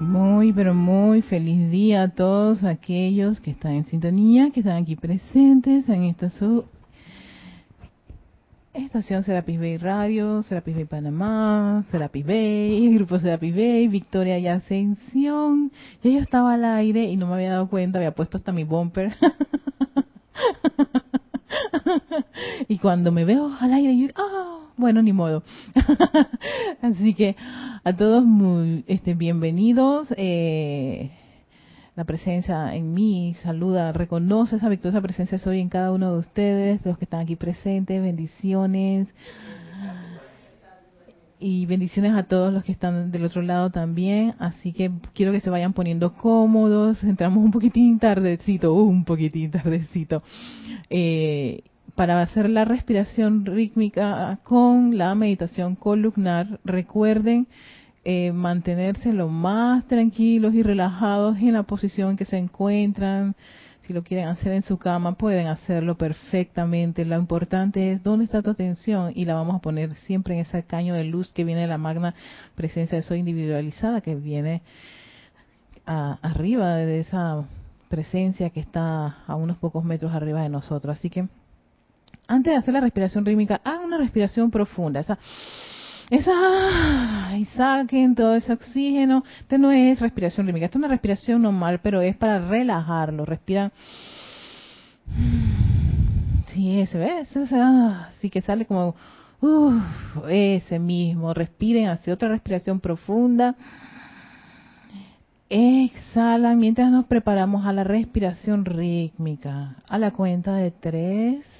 Muy, pero muy feliz día a todos aquellos que están en sintonía, que están aquí presentes en esta su estación Serapis Bay Radio, Serapis Bay Panamá, Serapis Bay, Grupo Serapis Bay, Victoria y Ascensión. Yo estaba al aire y no me había dado cuenta, había puesto hasta mi bumper. y cuando me veo al aire, yo, ah, bueno, ni modo. Así que a todos muy este, bienvenidos. Eh, la presencia en mí saluda, reconoce esa victoriosa presencia soy en cada uno de ustedes, los que están aquí presentes, bendiciones. Y bendiciones a todos los que están del otro lado también. Así que quiero que se vayan poniendo cómodos. Entramos un poquitín tardecito, un poquitín tardecito. Eh, para hacer la respiración rítmica con la meditación columnar, recuerden eh, mantenerse lo más tranquilos y relajados en la posición que se encuentran. Si lo quieren hacer en su cama, pueden hacerlo perfectamente. Lo importante es dónde está tu atención y la vamos a poner siempre en ese caño de luz que viene de la magna presencia de soy individualizada, que viene arriba de esa presencia que está a unos pocos metros arriba de nosotros. Así que antes de hacer la respiración rítmica, hagan una respiración profunda. Esa, esa, y saquen todo ese oxígeno. Esto no es respiración rítmica, esto es una respiración normal, pero es para relajarlo. Respira. Sí, ese, ¿ves? Así que sale como, ese mismo. Respiren, hace otra respiración profunda. Exhalan mientras nos preparamos a la respiración rítmica. A la cuenta de tres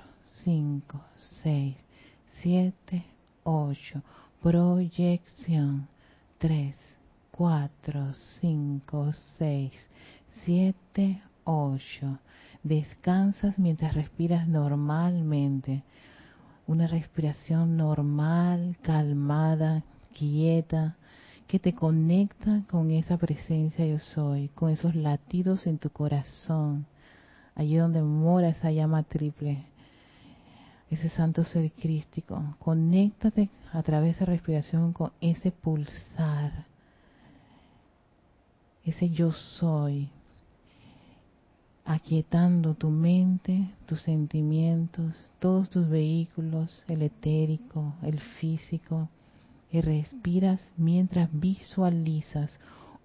5, 6, 7, 8. Proyección 3, 4, 5, 6, 7, 8. Descansas mientras respiras normalmente. Una respiración normal, calmada, quieta, que te conecta con esa presencia yo soy, con esos latidos en tu corazón, allí donde mora esa llama triple ese santo ser crístico. Conéctate a través de respiración con ese pulsar, ese yo soy, aquietando tu mente, tus sentimientos, todos tus vehículos, el etérico, el físico, y respiras mientras visualizas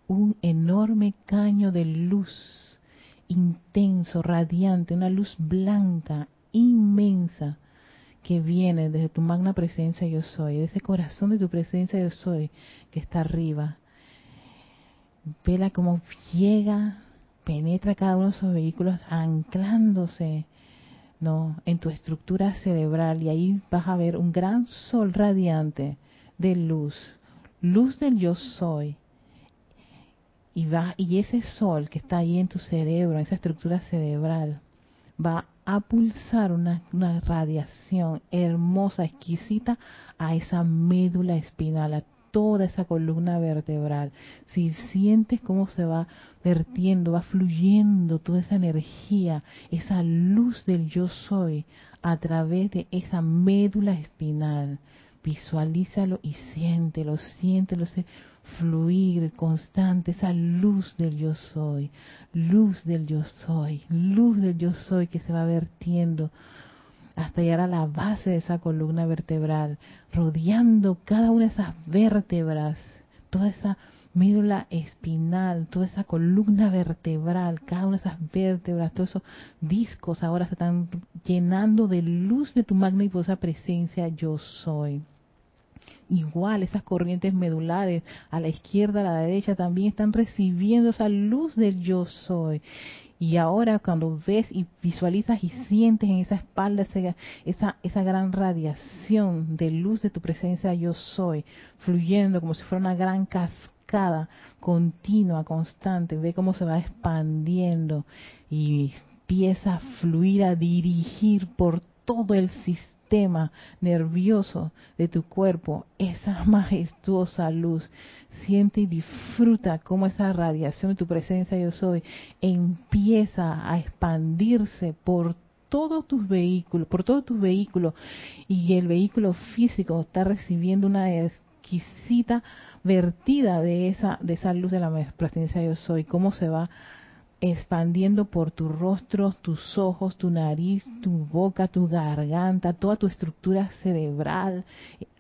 un enorme caño de luz intenso, radiante, una luz blanca, inmensa, que viene desde tu magna presencia yo soy, de ese corazón de tu presencia yo soy que está arriba. Vela como llega, penetra cada uno de esos vehículos anclándose no en tu estructura cerebral y ahí vas a ver un gran sol radiante de luz, luz del yo soy. Y va y ese sol que está ahí en tu cerebro, en esa estructura cerebral, va a pulsar una, radiación hermosa, exquisita a esa médula espinal, a toda esa columna vertebral. Si sientes cómo se va vertiendo, va fluyendo toda esa energía, esa luz del yo soy a través de esa médula espinal. Visualízalo y siéntelo, siéntelo, fluir constante, esa luz del yo soy, luz del yo soy, luz del yo soy que se va vertiendo hasta llegar a la base de esa columna vertebral, rodeando cada una de esas vértebras, toda esa médula espinal, toda esa columna vertebral, cada una de esas vértebras, todos esos discos ahora se están llenando de luz de tu magna presencia yo soy. Igual esas corrientes medulares a la izquierda, a la derecha también están recibiendo esa luz del yo soy. Y ahora cuando ves y visualizas y sientes en esa espalda esa, esa, gran radiación de luz de tu presencia yo soy, fluyendo como si fuera una gran cascada continua, constante, ve cómo se va expandiendo y empieza a fluir, a dirigir por todo el sistema sistema nervioso de tu cuerpo esa majestuosa luz. Siente y disfruta cómo esa radiación de tu presencia yo soy empieza a expandirse por todos tus vehículos, por todos tus vehículos y el vehículo físico está recibiendo una exquisita vertida de esa de esa luz de la presencia yo soy, cómo se va expandiendo por tu rostro, tus ojos, tu nariz, tu boca, tu garganta, toda tu estructura cerebral,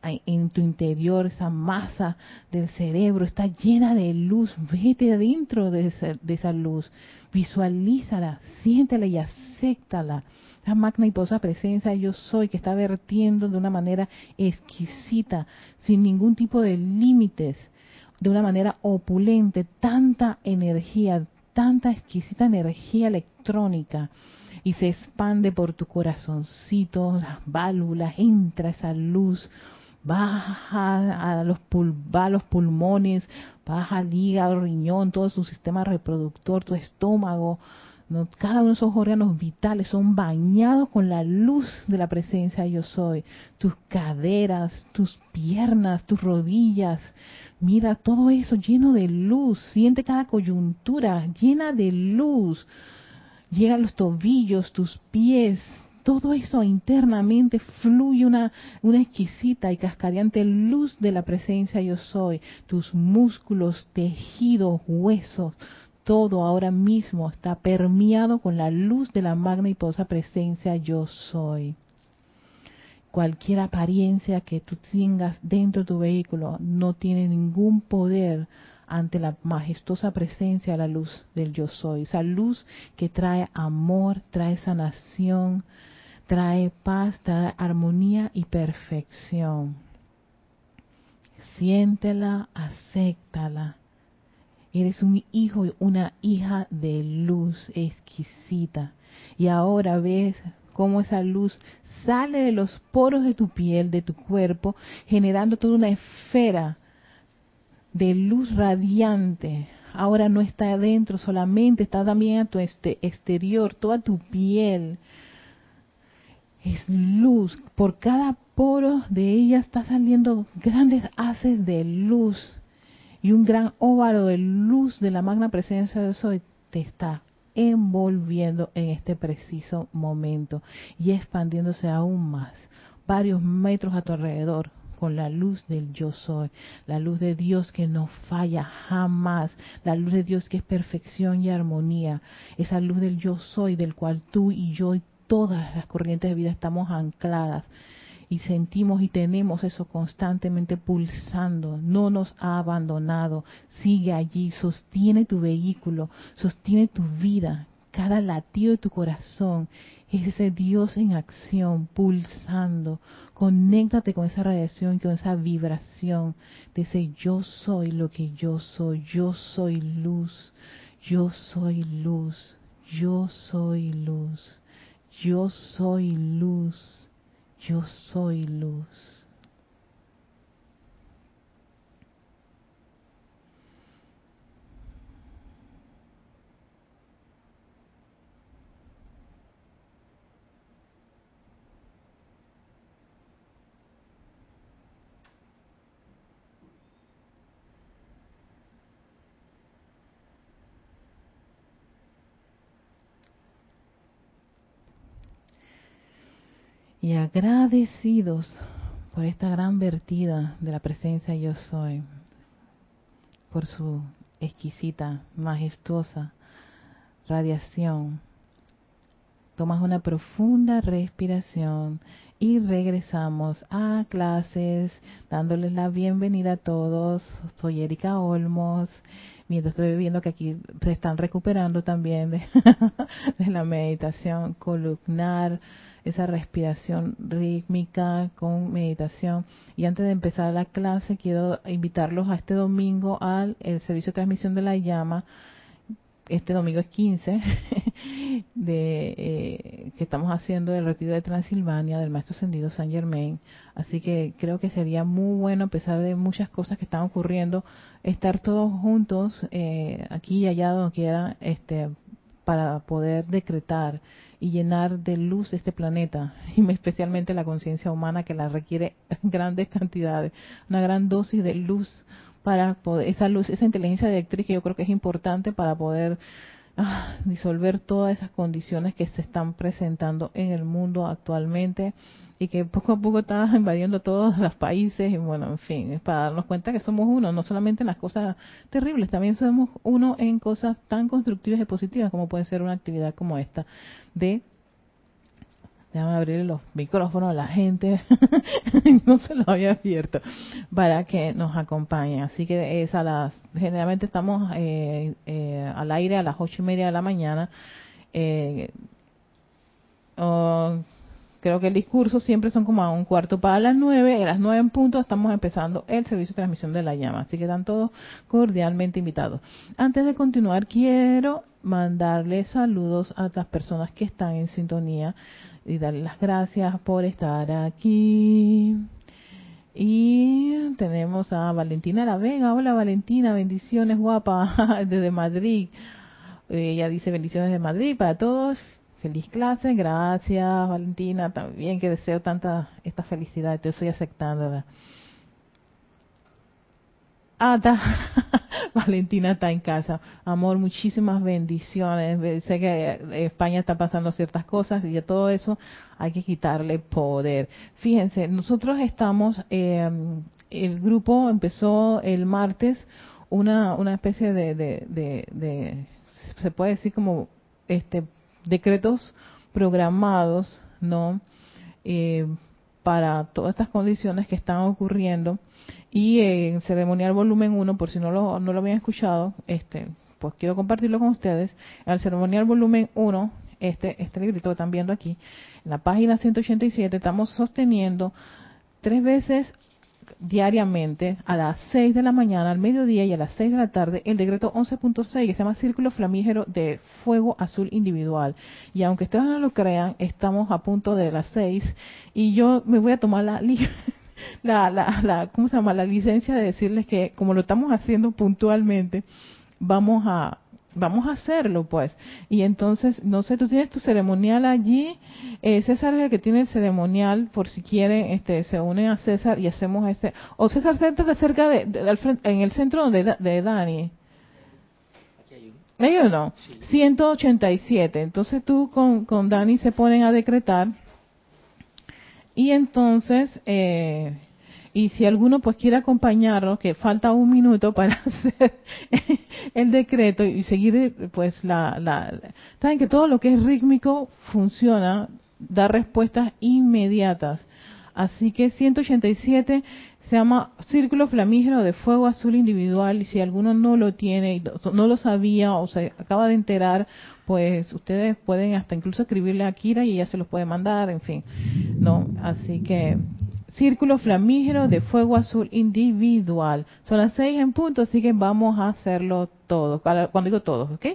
eh, en tu interior, esa masa del cerebro está llena de luz. Vete adentro de esa, luz, visualízala, siéntela y acéptala. Esa magna y posa presencia yo soy que está vertiendo de una manera exquisita, sin ningún tipo de límites, de una manera opulente, tanta energía, tanta exquisita energía electrónica y se expande por tu corazoncito, las válvulas, entra esa luz, baja a los, pulmones, baja al hígado, riñón, todo su sistema reproductor, tu estómago, cada uno de esos órganos vitales son bañados con la luz de la presencia yo soy. Tus caderas, tus piernas, tus rodillas, Mira todo eso lleno de luz, siente cada coyuntura llena de luz. Llegan los tobillos, tus pies, todo eso internamente fluye una, exquisita y cascadeante luz de la presencia yo soy. Tus músculos, tejidos, huesos, todo ahora mismo está permeado con la luz de la magna y poderosa presencia yo soy cualquier apariencia que tú tengas dentro de tu vehículo no tiene ningún poder ante la majestuosa presencia de la luz del yo soy. Esa luz que trae amor, trae sanación, trae paz, trae armonía y perfección. Siéntela, acéptala. Eres un hijo y una hija de luz exquisita. Y ahora ves cómo esa luz sale de los poros de tu piel, de tu cuerpo, generando toda una esfera de luz radiante. Ahora no está adentro solamente, está también a tu este exterior, toda tu piel. Es luz, por cada poro de ella está saliendo grandes haces de luz y un gran óvalo de luz de la magna presencia de Soy te está envolviendo en este preciso momento y expandiéndose aún más, varios metros a tu alrededor, con la luz del yo soy, la luz de Dios que no falla jamás, la luz de Dios que es perfección y armonía, esa luz del yo soy del cual tú y yo y todas las corrientes de vida estamos ancladas y sentimos y tenemos eso constantemente pulsando, no nos ha abandonado, sigue allí, sostiene tu vehículo, sostiene tu vida, cada latido de tu corazón es ese Dios en acción, pulsando. Conéctate con esa radiación, con esa vibración de yo soy lo que yo soy, yo soy luz, yo soy luz, yo soy luz, yo soy luz yo soy luz. Y agradecidos por esta gran vertida de la presencia yo soy, por su exquisita, majestuosa radiación. Tomas una profunda respiración y regresamos a clases, dándoles la bienvenida a todos. Soy Erika Olmos. Mientras estoy viendo que aquí se están recuperando también de, de la meditación columnar, esa respiración rítmica con meditación. Y antes de empezar la clase, quiero invitarlos a este domingo al el servicio de transmisión de la llama este domingo es 15, de, eh, que estamos haciendo el retiro de Transilvania del Maestro Ascendido San Germain. Así que creo que sería muy bueno, a pesar de muchas cosas que están ocurriendo, estar todos juntos, eh, aquí y allá donde quiera, este, para poder decretar y llenar de luz este planeta, y especialmente la conciencia humana que la requiere grandes cantidades, una gran dosis de luz para poder, esa luz, esa inteligencia directriz que yo creo que es importante para poder ah, disolver todas esas condiciones que se están presentando en el mundo actualmente y que poco a poco está invadiendo todos los países y bueno, en fin, es para darnos cuenta que somos uno, no solamente en las cosas terribles, también somos uno en cosas tan constructivas y positivas como puede ser una actividad como esta de Déjame abrir los micrófonos a la gente. no se los había abierto. Para que nos acompañen. Así que es a las. Generalmente estamos eh, eh, al aire a las ocho y media de la mañana. Eh, creo que el discurso siempre son como a un cuarto para las nueve. A las nueve en punto estamos empezando el servicio de transmisión de la llama. Así que están todos cordialmente invitados. Antes de continuar, quiero mandarles saludos a las personas que están en sintonía y darle las gracias por estar aquí. Y tenemos a Valentina La Vega. Hola Valentina, bendiciones guapa desde Madrid. Ella dice bendiciones de Madrid para todos. Feliz clase, gracias Valentina. También que deseo tanta esta felicidad. Te estoy aceptando. Ah, está. Valentina está en casa. Amor, muchísimas bendiciones. Sé que eh, España está pasando ciertas cosas y de todo eso hay que quitarle poder. Fíjense, nosotros estamos, eh, el grupo empezó el martes una, una especie de, de, se puede decir como este decretos programados, ¿no? Eh, para todas estas condiciones que están ocurriendo y en ceremonial volumen 1 por si no lo, no lo habían escuchado este pues quiero compartirlo con ustedes el ceremonial volumen 1 este este librito que están viendo aquí en la página 187 estamos sosteniendo tres veces diariamente a las 6 de la mañana, al mediodía y a las 6 de la tarde el decreto 11.6 que se llama Círculo Flamígero de Fuego Azul Individual. Y aunque ustedes no lo crean, estamos a punto de las 6 y yo me voy a tomar la, la, la, la, ¿cómo se llama? la licencia de decirles que como lo estamos haciendo puntualmente, vamos a vamos a hacerlo pues. Y entonces, no sé, tú tienes tu ceremonial allí, eh, César es el que tiene el ceremonial, por si quieren, este, se unen a César y hacemos ese, o César de cerca de, en el centro donde de Dani. Hay uno, 187. Entonces tú con, con Dani se ponen a decretar y entonces eh, y si alguno pues quiere acompañarnos, que falta un minuto para hacer el decreto y seguir pues la, la, saben que todo lo que es rítmico funciona, da respuestas inmediatas. Así que 187 se llama Círculo Flamígero de Fuego Azul Individual y si alguno no lo tiene, no lo sabía o se acaba de enterar, pues ustedes pueden hasta incluso escribirle a Kira y ella se los puede mandar, en fin, ¿no? Así que círculo flamígero de fuego azul individual. Son las seis en punto, así que vamos a hacerlo todo. Cuando digo todos, ¿ok?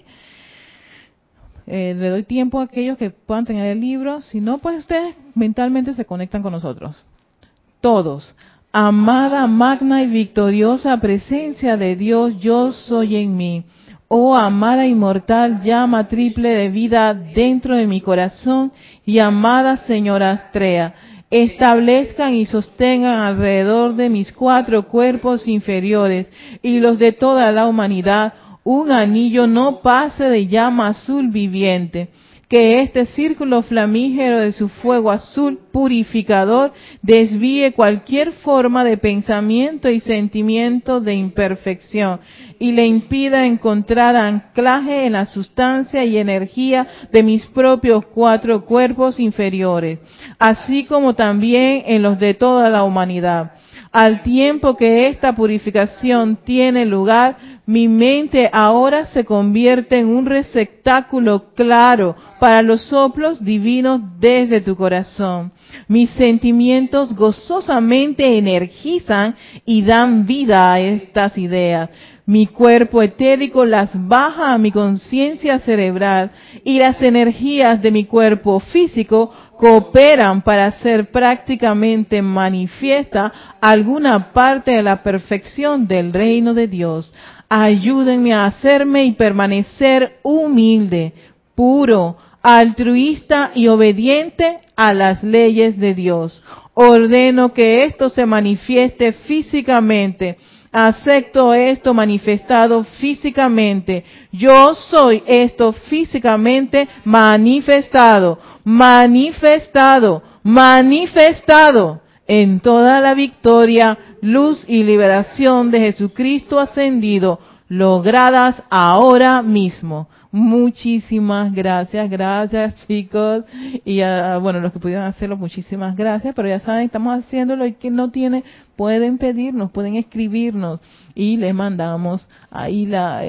Eh, le doy tiempo a aquellos que puedan tener el libro. Si no, pues ustedes mentalmente se conectan con nosotros. Todos. Amada, magna y victoriosa presencia de Dios, yo soy en mí. Oh amada inmortal llama triple de vida dentro de mi corazón y amada señora Astrea establezcan y sostengan alrededor de mis cuatro cuerpos inferiores y los de toda la humanidad un anillo no pase de llama azul viviente que este círculo flamígero de su fuego azul purificador desvíe cualquier forma de pensamiento y sentimiento de imperfección y le impida encontrar anclaje en la sustancia y energía de mis propios cuatro cuerpos inferiores, así como también en los de toda la humanidad. Al tiempo que esta purificación tiene lugar, mi mente ahora se convierte en un receptáculo claro para los soplos divinos desde tu corazón. Mis sentimientos gozosamente energizan y dan vida a estas ideas. Mi cuerpo etérico las baja a mi conciencia cerebral y las energías de mi cuerpo físico cooperan para hacer prácticamente manifiesta alguna parte de la perfección del reino de Dios. Ayúdenme a hacerme y permanecer humilde, puro, altruista y obediente a las leyes de Dios. Ordeno que esto se manifieste físicamente. Acepto esto manifestado físicamente. Yo soy esto físicamente manifestado, manifestado, manifestado en toda la victoria, luz y liberación de Jesucristo ascendido, logradas ahora mismo. Muchísimas gracias, gracias chicos. Y bueno, los que pudieron hacerlo, muchísimas gracias. Pero ya saben, estamos haciéndolo y que no tiene, pueden pedirnos, pueden escribirnos y les mandamos ahí la,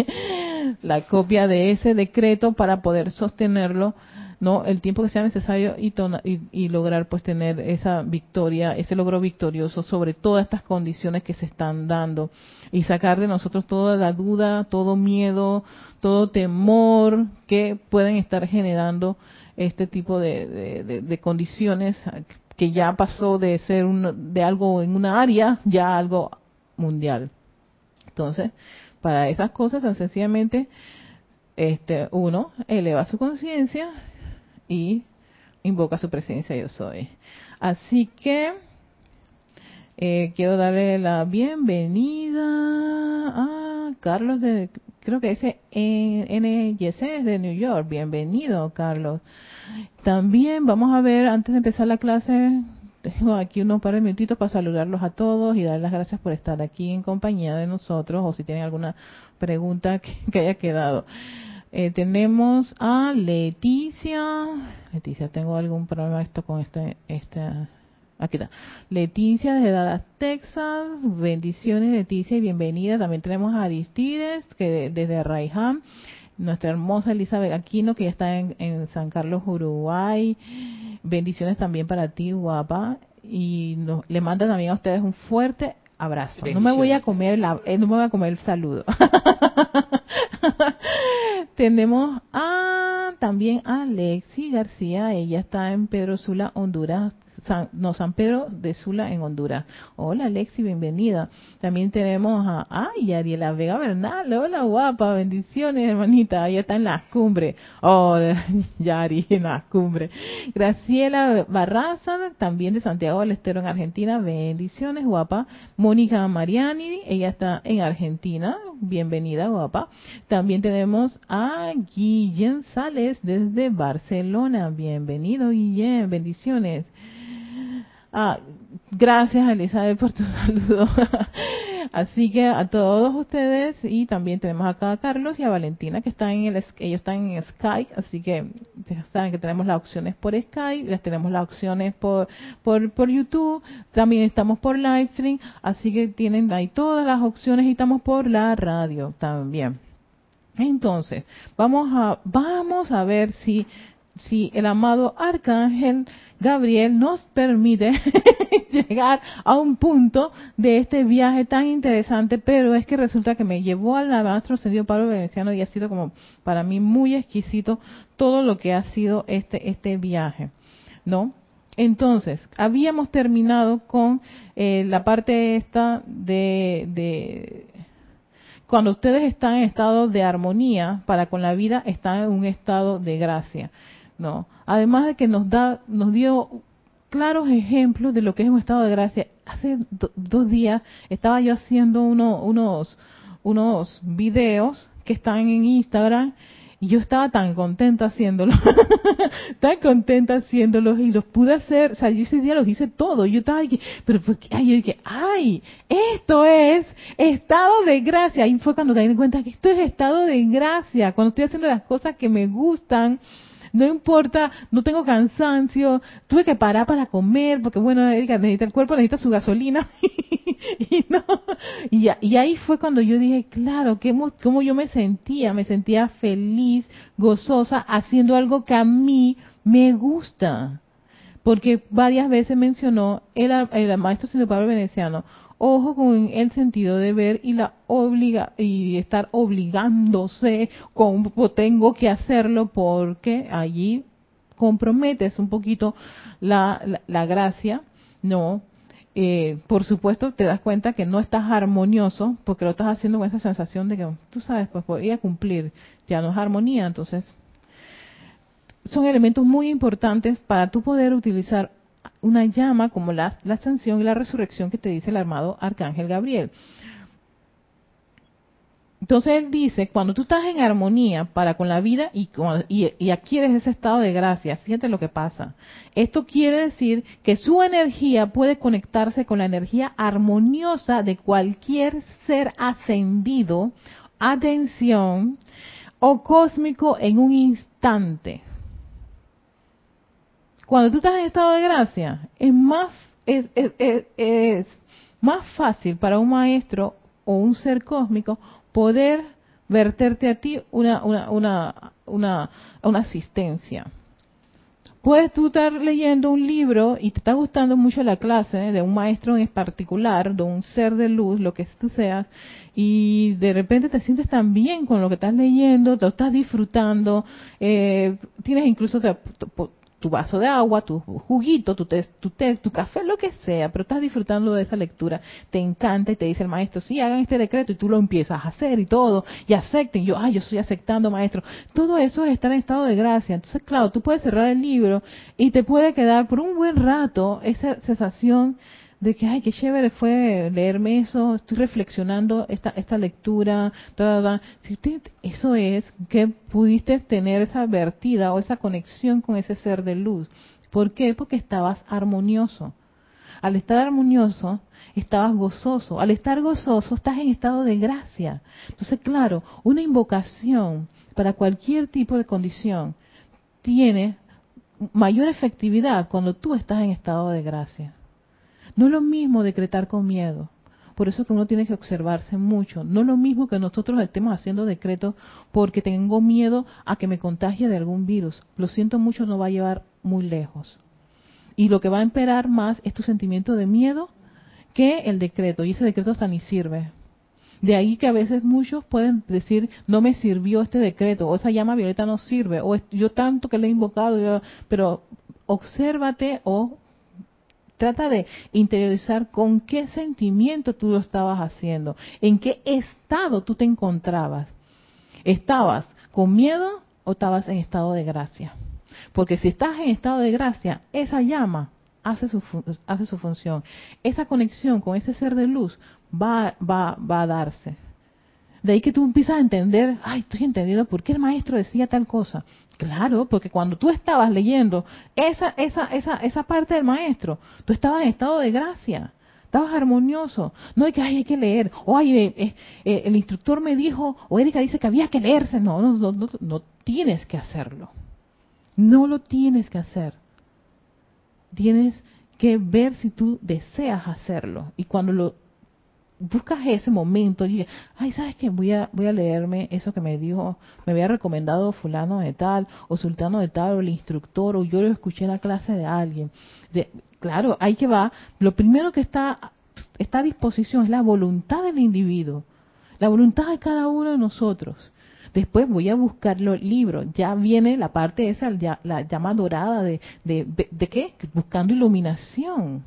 la copia de ese decreto para poder sostenerlo no el tiempo que sea necesario y, lograr pues tener esa victoria, ese logro victorioso sobre todas estas condiciones que se están dando y sacar de nosotros toda la duda, todo miedo, todo temor que pueden estar generando este tipo de, condiciones que ya pasó de ser de algo en una área ya algo mundial. Entonces, para esas cosas, sencillamente, este, uno eleva su conciencia y invoca su presencia yo soy. Así que eh, quiero darle la bienvenida a Carlos de, creo que ese NYC es de New York. Bienvenido, Carlos. También vamos a ver, antes de empezar la clase, tengo aquí unos par de minutitos para saludarlos a todos y dar las gracias por estar aquí en compañía de nosotros o si tienen alguna pregunta que haya quedado. Eh, tenemos a Leticia. Leticia, tengo algún problema esto con este, esta, aquí está. Leticia desde Dallas, Texas. Bendiciones, Leticia, y bienvenida. También tenemos a Aristides, que desde Raiham. Nuestra hermosa Elizabeth Aquino, que ya está en, San Carlos, Uruguay. Bendiciones también para ti, guapa. Y le manda también a ustedes un fuerte abrazo. No me voy a comer la, eh, no me voy a comer el saludo. Tenemos a también a Lexi García, ella está en Pedro Sula, Honduras, no, San Pedro de Sula en Honduras. Hola Lexi, bienvenida. También tenemos a, ay, Ariela Vega Bernal, hola guapa, bendiciones hermanita, ella está en la cumbre. Oh, Yari, en la cumbre. Graciela Barraza, también de Santiago del Estero en Argentina, bendiciones guapa. Mónica Mariani, ella está en Argentina, bienvenida guapa. También tenemos a Guillén Sales desde Barcelona, bienvenido Guillén, bendiciones. Ah, gracias Elizabeth por tu saludo. Así que a todos ustedes y también tenemos acá a Carlos y a Valentina que están en el, ellos están en Skype, así que saben que tenemos las opciones por Skype, las tenemos las opciones por, por, por YouTube, también estamos por Livestream, así que tienen ahí todas las opciones y estamos por la radio también. Entonces, vamos a, vamos a ver si si el amado arcángel Gabriel nos permite llegar a un punto de este viaje tan interesante, pero es que resulta que me llevó al maestro ascendido Pablo Veneciano y ha sido como para mí muy exquisito todo lo que ha sido este este viaje, ¿no? Entonces, habíamos terminado con eh, la parte esta de, de cuando ustedes están en estado de armonía para con la vida, están en un estado de gracia. No. Además de que nos da, nos dio claros ejemplos de lo que es un estado de gracia. Hace dos días estaba yo haciendo uno, unos, unos videos que están en Instagram Y yo estaba tan contenta haciéndolo, tan contenta haciéndolo y los pude hacer, o sea, yo ese día los hice todo. Yo estaba aquí, pero pues, ay, yo dije, ay, esto es estado de gracia. Y fue cuando caí en cuenta que esto es estado de gracia, cuando estoy haciendo las cosas que me gustan, no importa, no tengo cansancio, tuve que parar para comer, porque bueno, necesita, el cuerpo necesita su gasolina. y, no, y, ahí fue cuando yo dije, claro, que, cómo yo me sentía, me sentía feliz, gozosa, haciendo algo que a mí me gusta. Porque varias veces mencionó el, el maestro Sino Pablo Veneciano, ojo con el sentido de ver y la obliga y estar obligándose como tengo que hacerlo porque allí comprometes un poquito la, la, gracia, no. Eh, por supuesto te das cuenta que no estás armonioso porque lo estás haciendo con esa sensación de que tú sabes pues voy a cumplir ya no es armonía entonces son elementos muy importantes para tú poder utilizar una llama como la, la ascensión y la resurrección que te dice el armado arcángel Gabriel. Entonces él dice, cuando tú estás en armonía para con la vida y, y, y, adquieres ese estado de gracia, fíjate lo que pasa. Esto quiere decir que su energía puede conectarse con la energía armoniosa de cualquier ser ascendido, atención, o cósmico en un instante. Cuando tú estás en estado de gracia, es más, es, es, más fácil para un maestro o un ser cósmico poder verterte a ti una, una, una, una, una asistencia. Puedes tú estar leyendo un libro y te está gustando mucho la clase de un maestro en particular, de un ser de luz, lo que tú seas, y de repente te sientes tan bien con lo que estás leyendo, te lo estás disfrutando, eh, tienes incluso, tu vaso de agua, tu juguito, tu té, tu, tu café, lo que sea, pero estás disfrutando de esa lectura, te encanta y te dice el maestro, sí, hagan este decreto y tú lo empiezas a hacer y todo, y acepten, yo, ay, yo estoy aceptando, maestro. Todo eso es estar en estado de gracia. Entonces, claro, tú puedes cerrar el libro y te puede quedar por un buen rato esa sensación de que, ay, qué chévere fue leerme eso, estoy reflexionando esta, esta lectura, Si usted, eso es que pudiste tener esa vertida o esa conexión con ese ser de luz. ¿Por qué? Porque estabas armonioso. Al estar armonioso, estabas gozoso. Al estar gozoso, estás en estado de gracia. Entonces, claro, una invocación para cualquier tipo de condición tiene mayor efectividad cuando tú estás en estado de gracia. No es lo mismo decretar con miedo. Por eso que uno tiene que observarse mucho. No es lo mismo que nosotros estemos haciendo decretos porque tengo miedo a que me contagie de algún virus. Lo siento mucho, no va a llevar muy lejos. Y lo que va a emperar más es tu sentimiento de miedo que el decreto. Y ese decreto hasta ni sirve. De ahí que a veces muchos pueden decir, no me sirvió este decreto, o esa llama violeta no sirve, o yo tanto que le he invocado, pero obsérvate o Trata de interiorizar con qué sentimiento tú lo estabas haciendo, en qué estado tú te encontrabas. ¿Estabas con miedo o estabas en estado de gracia? Porque si estás en estado de gracia, esa llama hace su, hace su función. Esa conexión con ese ser de luz va, va, va a darse. De ahí que tú empiezas a entender, ay, estoy entendiendo por qué el maestro decía tal cosa. Claro, porque cuando tú estabas leyendo esa, esa, esa, esa parte del maestro, tú estabas en estado de gracia, estabas armonioso. No hay que, ay, hay que leer, o ay, eh, eh, eh, el instructor me dijo, o Erika dice que había que leerse. No, no, no, no, no tienes que hacerlo. No lo tienes que hacer. Tienes que ver si tú deseas hacerlo. Y cuando lo buscas ese momento y ay, ¿sabes qué? Voy a, voy a leerme eso que me dijo, me había recomendado fulano de tal, o sultano de tal, o el instructor, o yo lo escuché en la clase de alguien. Claro, ahí que va. Lo primero que está, está a disposición es la voluntad del individuo, la voluntad de cada uno de nosotros. Después voy a buscar los libros. Ya viene la parte esa, la llama dorada de, de, de qué? Buscando iluminación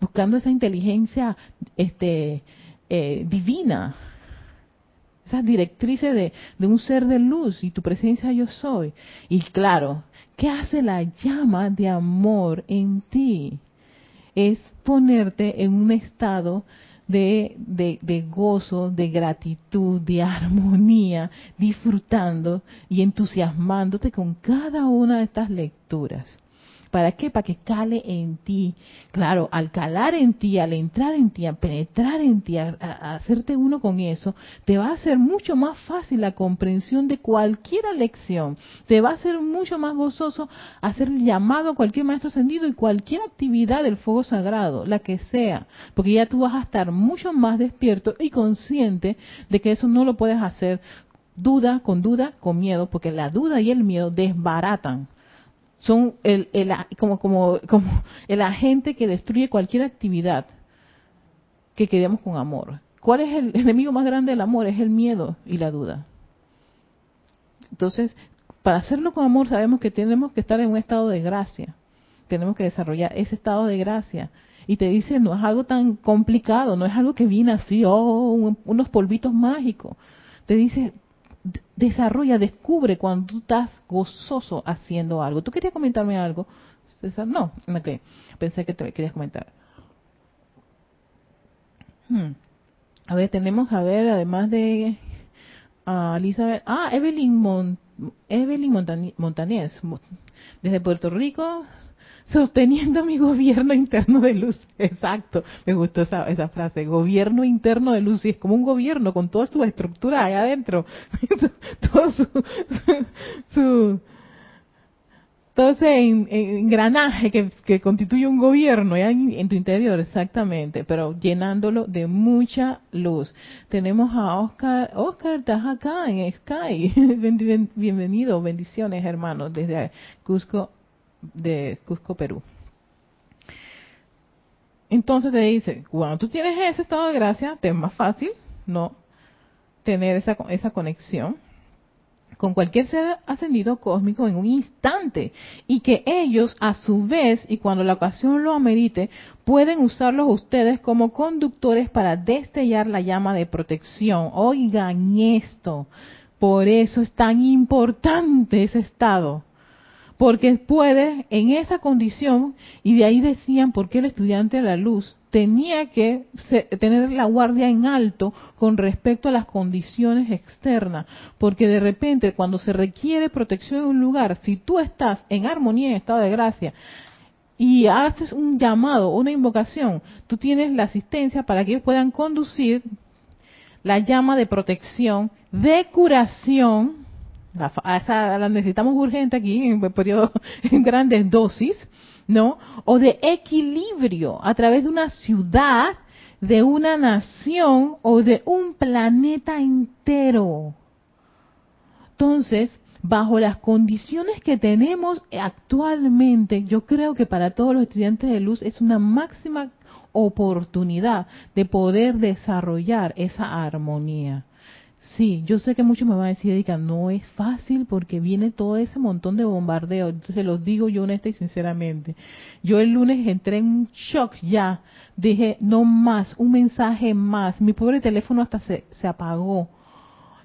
buscando esa inteligencia este, eh, divina, esas directrices de, de, un ser de luz y tu presencia yo soy. Y claro, ¿qué hace la llama de amor en ti? Es ponerte en un estado de, de, de, gozo, de gratitud, de armonía, disfrutando y entusiasmándote con cada una de estas lecturas. ¿Para qué? Para que cale en ti. Claro, al calar en ti, al entrar en ti, al penetrar en ti, a, hacerte uno con eso, te va a hacer mucho más fácil la comprensión de cualquier lección. Te va a hacer mucho más gozoso hacer llamado a cualquier maestro ascendido y cualquier actividad del fuego sagrado, la que sea. Porque ya tú vas a estar mucho más despierto y consciente de que eso no lo puedes hacer duda con duda, con miedo, porque la duda y el miedo desbaratan son el, el, como, como, como el agente que destruye cualquier actividad que quedemos con amor. ¿Cuál es el enemigo más grande del amor? Es el miedo y la duda. Entonces, para hacerlo con amor sabemos que tenemos que estar en un estado de gracia. Tenemos que desarrollar ese estado de gracia. Y te dice, no es algo tan complicado, no es algo que viene así, oh, unos polvitos mágicos. Te dice, desarrolla, descubre cuando estás gozoso haciendo algo. ¿Tú querías comentarme algo, César? No, ok. Pensé que te querías comentar. Hmm. A ver, tenemos, a ver, además de uh, Elizabeth, ah, Evelyn, Evelyn Montañez, desde Puerto Rico, sosteniendo mi gobierno interno de luz. Exacto, me gustó esa, esa frase, gobierno interno de luz, y es como un gobierno con toda su estructura ahí adentro, todo su, su, todo ese engranaje que, que, constituye un gobierno en, en, tu interior, exactamente, pero llenándolo de mucha luz. Tenemos a Oscar, Oscar, estás acá en Sky, bienvenido, bendiciones hermanos, desde Cusco, de Cusco, Perú. Entonces te dice, cuando tú tienes ese estado de gracia, te es más fácil no tener esa, esa conexión con cualquier ser ascendido cósmico en un instante y que ellos a su vez y cuando la ocasión lo amerite pueden usarlos ustedes como conductores para destellar la llama de protección. Oigan esto, por eso es tan importante ese estado porque puede en esa condición, y de ahí decían por qué el estudiante de la luz tenía que tener la guardia en alto con respecto a las condiciones externas, porque de repente cuando se requiere protección en un lugar, si tú estás en armonía, en estado de gracia, y haces un llamado, una invocación, tú tienes la asistencia para que ellos puedan conducir la llama de protección, de curación, la, esa la necesitamos urgente aquí en, periodo, en grandes dosis, ¿no? O de equilibrio a través de una ciudad, de una nación o de un planeta entero. Entonces, bajo las condiciones que tenemos actualmente, yo creo que para todos los estudiantes de luz es una máxima oportunidad de poder desarrollar esa armonía. Sí, yo sé que muchos me van a decir, Erika, no es fácil porque viene todo ese montón de bombardeo. Entonces lo digo yo honesta y sinceramente. Yo el lunes entré en un shock ya. Dije, no más, un mensaje más. Mi pobre teléfono hasta se, se apagó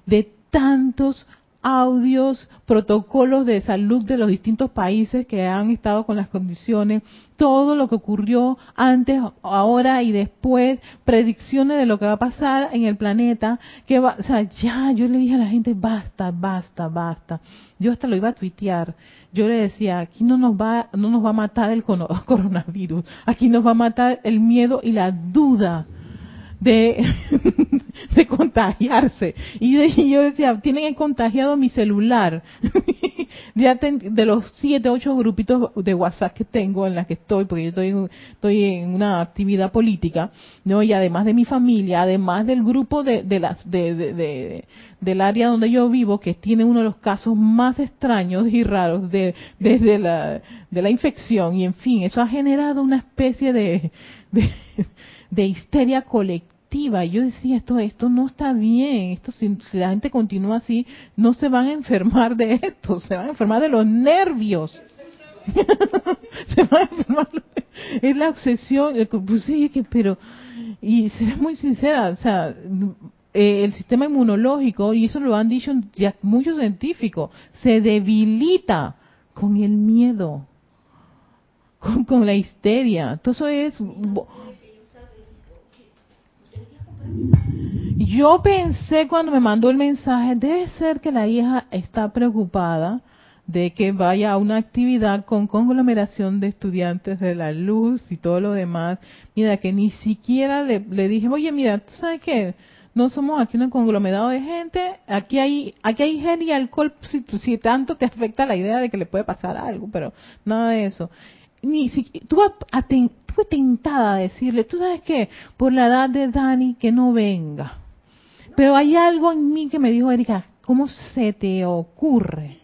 de tantos audios, protocolos de salud de los distintos países que han estado con las condiciones, todo lo que ocurrió antes, ahora y después, predicciones de lo que va a pasar en el planeta, que va, o sea, ya, yo le dije a la gente, basta, basta, basta. Yo hasta lo iba a tuitear. Yo le decía, aquí no nos va, no nos va a matar el coronavirus, aquí nos va a matar el miedo y la duda de, de contagiarse. Y, yo decía, tienen contagiado mi celular. de los siete, ocho grupitos de WhatsApp que tengo en las que estoy, porque yo estoy, estoy en una actividad política, ¿no? Y además de mi familia, además del grupo de, de las, de, de, del área donde yo vivo, que tiene uno de los casos más extraños y raros de, desde la, de la infección, y en fin, eso ha generado una especie de, de, de histeria colectiva yo decía, esto, esto no está bien, esto si, la gente continúa así, no se van a enfermar de esto, se van a enfermar de los nervios. se van a enfermar, es la obsesión, pues sí, que, pero, y seré muy sincera, o sea, eh, el sistema inmunológico, y eso lo han dicho ya muchos científicos, se debilita con el miedo, con, con la histeria. Todo eso es Yo pensé cuando me mandó el mensaje, debe ser que la hija está preocupada de que vaya a una actividad con conglomeración de estudiantes de la luz y todo lo demás. Mira, que ni siquiera le, dije, oye, mira, ¿tú sabes qué? No somos aquí un conglomerado de gente, aquí hay, aquí hay gel y alcohol, si, si tanto te afecta la idea de que le puede pasar algo, pero nada de eso. Ni si, tuve, tuve tentada a decirle, tú sabes qué, por la edad de Dani, que no venga. Pero hay algo en mí que me dijo, Erika, ¿cómo se te ocurre?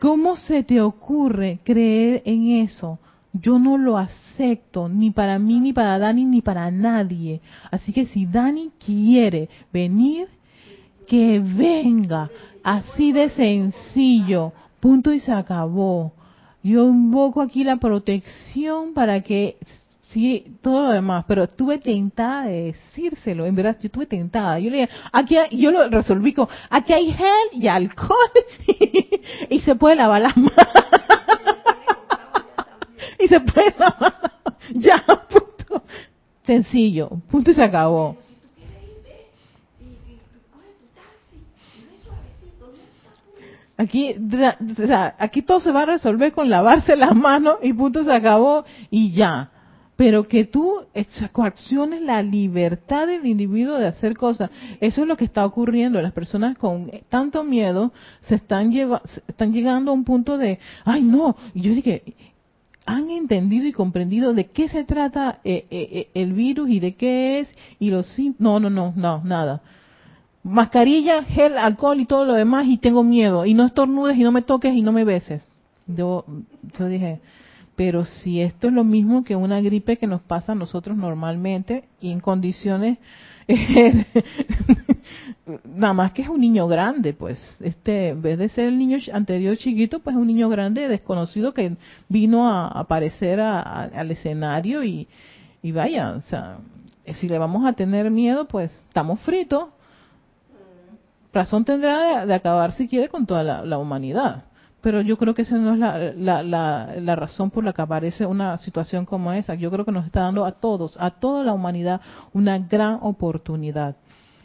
¿Cómo se te ocurre creer en eso? Yo no lo acepto, ni para mí, ni para Dani, ni para nadie. Así que si Dani quiere venir, que venga. Así de sencillo. Punto y se acabó. Yo invoco aquí la protección para que sí, todo lo demás, pero estuve tentada de decírselo, en verdad, yo estuve tentada. Yo le dije, aquí yo lo resolví con, aquí hay gel y alcohol y se puede lavar las manos. y se puede lavar Ya, punto. Sencillo, punto y se acabó. Aquí, o sea, aquí todo se va a resolver con lavarse las manos y punto se acabó y ya pero que tú coacciones la libertad del individuo de hacer cosas. Eso es lo que está ocurriendo. Las personas con tanto miedo se están, lleva, están llegando a un punto de, ay no, y yo que han entendido y comprendido de qué se trata eh, eh, eh, el virus y de qué es y los no no no no nada. Mascarilla gel alcohol y todo lo demás y tengo miedo. Y no estornudes y no me toques y no me beses. Yo yo dije pero si esto es lo mismo que una gripe que nos pasa a nosotros normalmente y en condiciones nada más que es un niño grande, pues, este, en vez de ser el niño anterior chiquito, pues es un niño grande desconocido que vino a aparecer al escenario y, y vaya, o sea, si le vamos a tener miedo, pues estamos fritos. Razón tendrá de, acabar si quiere con toda la humanidad. Pero yo creo que esa no es la, la, la, razón por la que aparece una situación como esa. Yo creo que nos está dando a todos, a toda la humanidad, una gran oportunidad,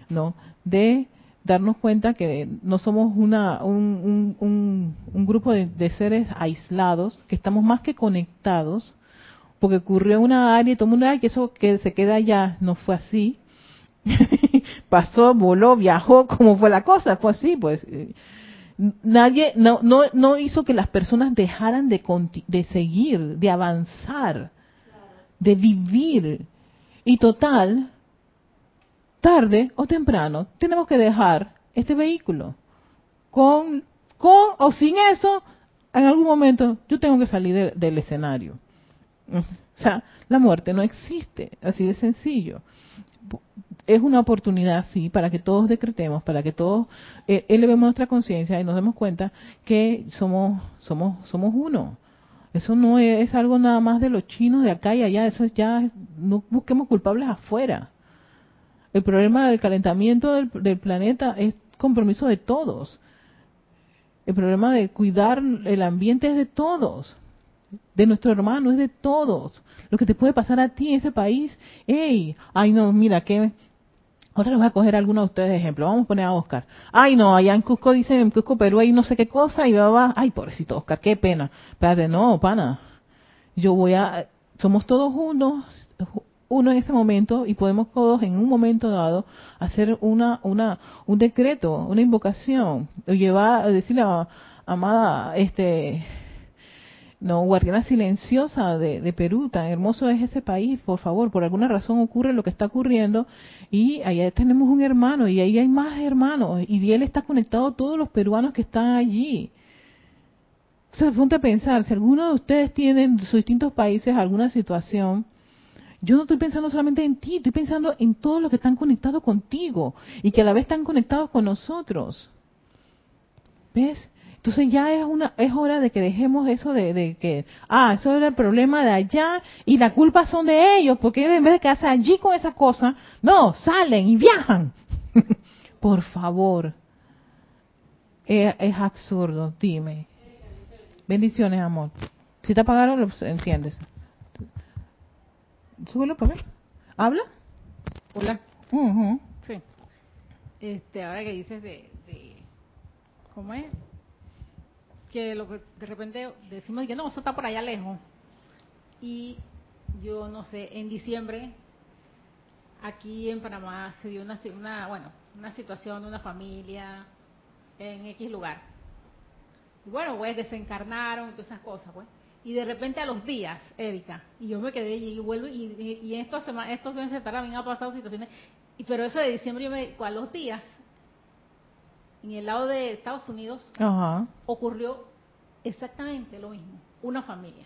¿no? De darnos cuenta que no somos una, un, un, un, grupo de, de, seres aislados, que estamos más que conectados, porque ocurrió una área y todo el mundo, ay, que eso que se queda allá, no fue así. Pasó, voló, viajó, como fue la cosa, fue así, pues nadie no, no, no hizo que las personas dejaran de, de seguir, de avanzar, de vivir. Y total, tarde o temprano, tenemos que dejar este vehículo. Con, con o sin eso, en algún momento yo tengo que salir del escenario. O sea, la muerte no existe, así de sencillo es una oportunidad, sí, para que todos decretemos, para que todos eh, elevemos nuestra conciencia y nos demos cuenta que somos, somos, somos uno. Eso no es, algo nada más de los chinos de acá y allá, eso ya, no busquemos culpables afuera. El problema del calentamiento del, del planeta es compromiso de todos. El problema de cuidar el ambiente es de todos de nuestro hermano, es de todos. Lo que te puede pasar a ti en ese país, hey, ay no, mira que Ahora les voy a coger algunos de ustedes de ejemplo. Vamos a poner a Oscar. Ay, no, allá en Cusco dicen, en Cusco, Perú hay no sé qué cosa y va, va. Ay, pobrecito Oscar, qué pena. Espérate, no, pana. Yo voy a, somos todos unos, uno en ese momento y podemos todos en un momento dado hacer una, una, un decreto, una invocación, llevar, decirle a, amada, este, no, guardiana silenciosa de, Perú, tan hermoso es ese país, por favor, por alguna razón ocurre lo que está ocurriendo y allá tenemos un hermano y ahí hay más hermanos y él está conectado a todos los peruanos que están allí. O sea, a pensar, si alguno de ustedes tiene en sus distintos países alguna situación, yo no estoy pensando solamente en ti, estoy pensando en todos los que están conectados contigo y que a la vez están conectados con nosotros. ¿Ves? Entonces ya es una es hora de que dejemos eso de, que, ah, eso era el problema de allá y la culpa son de ellos, porque en vez de quedarse allí con esa cosa, no, salen y viajan. Por favor. Es, es, absurdo, dime. Bendiciones, amor. Si te apagaron, enciendes. Súbelo para ver. ¿Habla? Hola. Ujú. Sí. Este, ahora que dices de, de ¿cómo es? Que lo que de repente decimos que no, eso está por allá lejos. Y yo no sé, en diciembre aquí en Panamá se dio una, una bueno, una situación de una familia en X lugar. Y bueno, pues desencarnaron y todas esas cosas, pues. Y de repente a los días, Erika, y yo me quedé y vuelvo, y, y, y estos, semanas, estos meses también ha pasado situaciones, y pero eso de diciembre yo me, a los días, en el lado de Estados Unidos, Ajá. ocurrió exactamente lo mismo, una familia.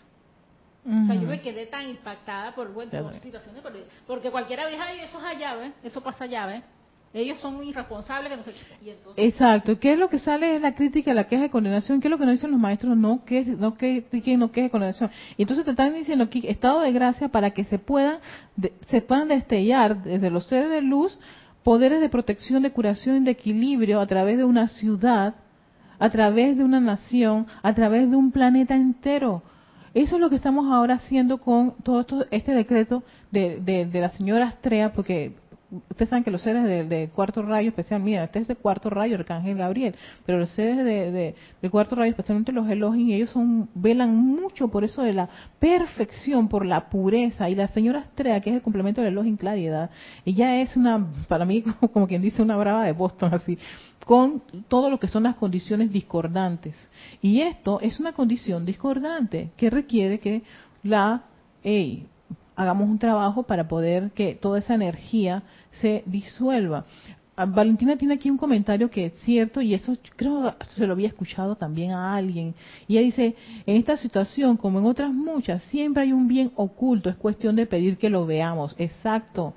O sea, yo me quedé tan impactada por, bueno, por situaciones, por- porque cualquiera dice, ay, eso es allá, ¿ves? Eso pasa allá, ¿ves? Ellos son irresponsables, que no sé qué. Entonces, Exacto. ¿Qué es lo que sale? Es la crítica, la queja de condenación. ¿Qué es lo que nos dicen los maestros? No que no que no queje de condenación. Y entonces te están diciendo aquí estado de gracia para que se puedan de- se puedan destellar desde los seres de luz poderes de protección, de curación y de equilibrio a través de una ciudad, a través de una nación, a través de un planeta entero. Eso es lo que estamos ahora haciendo con todo esto, este decreto de, de, de la señora Astrea, porque ustedes saben que los seres de, de cuarto rayo, especial, mira, este es de cuarto rayo, el arcángel Gabriel, pero los seres de, cuarto rayo, especialmente los Elohim, ellos son velan mucho por eso de la perfección, por la pureza. Y la señora Astrea, que es el complemento del Elohim Claridad, ella es una, para mí, como, como quien dice, una brava de Boston, así, con todo lo que son las condiciones discordantes. Y esto es una condición discordante que requiere que la, hagamos un trabajo para poder que toda esa energía se disuelva. Ah, Valentina tiene aquí un comentario que es cierto y eso creo se lo había escuchado también a alguien. Y ella dice, en esta situación, como en otras muchas, siempre hay un bien oculto, es cuestión de pedir que lo veamos. Exacto.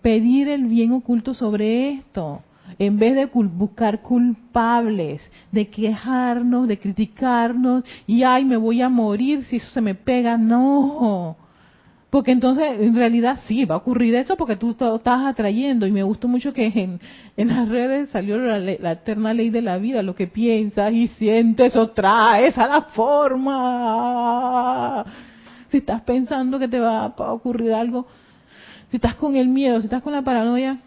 Pedir el bien oculto sobre esto. En vez de cul- buscar culpables, de quejarnos, de criticarnos, y ay, me voy a morir si eso se me pega, no. Porque entonces, en realidad sí, va a ocurrir eso porque tú estás atrayendo. Y me gustó mucho que en, las redes salió la, la eterna ley de la vida, lo que piensas y sientes o traes a la forma. Si estás pensando que te va a ocurrir algo, si estás con el miedo, si estás con la paranoia,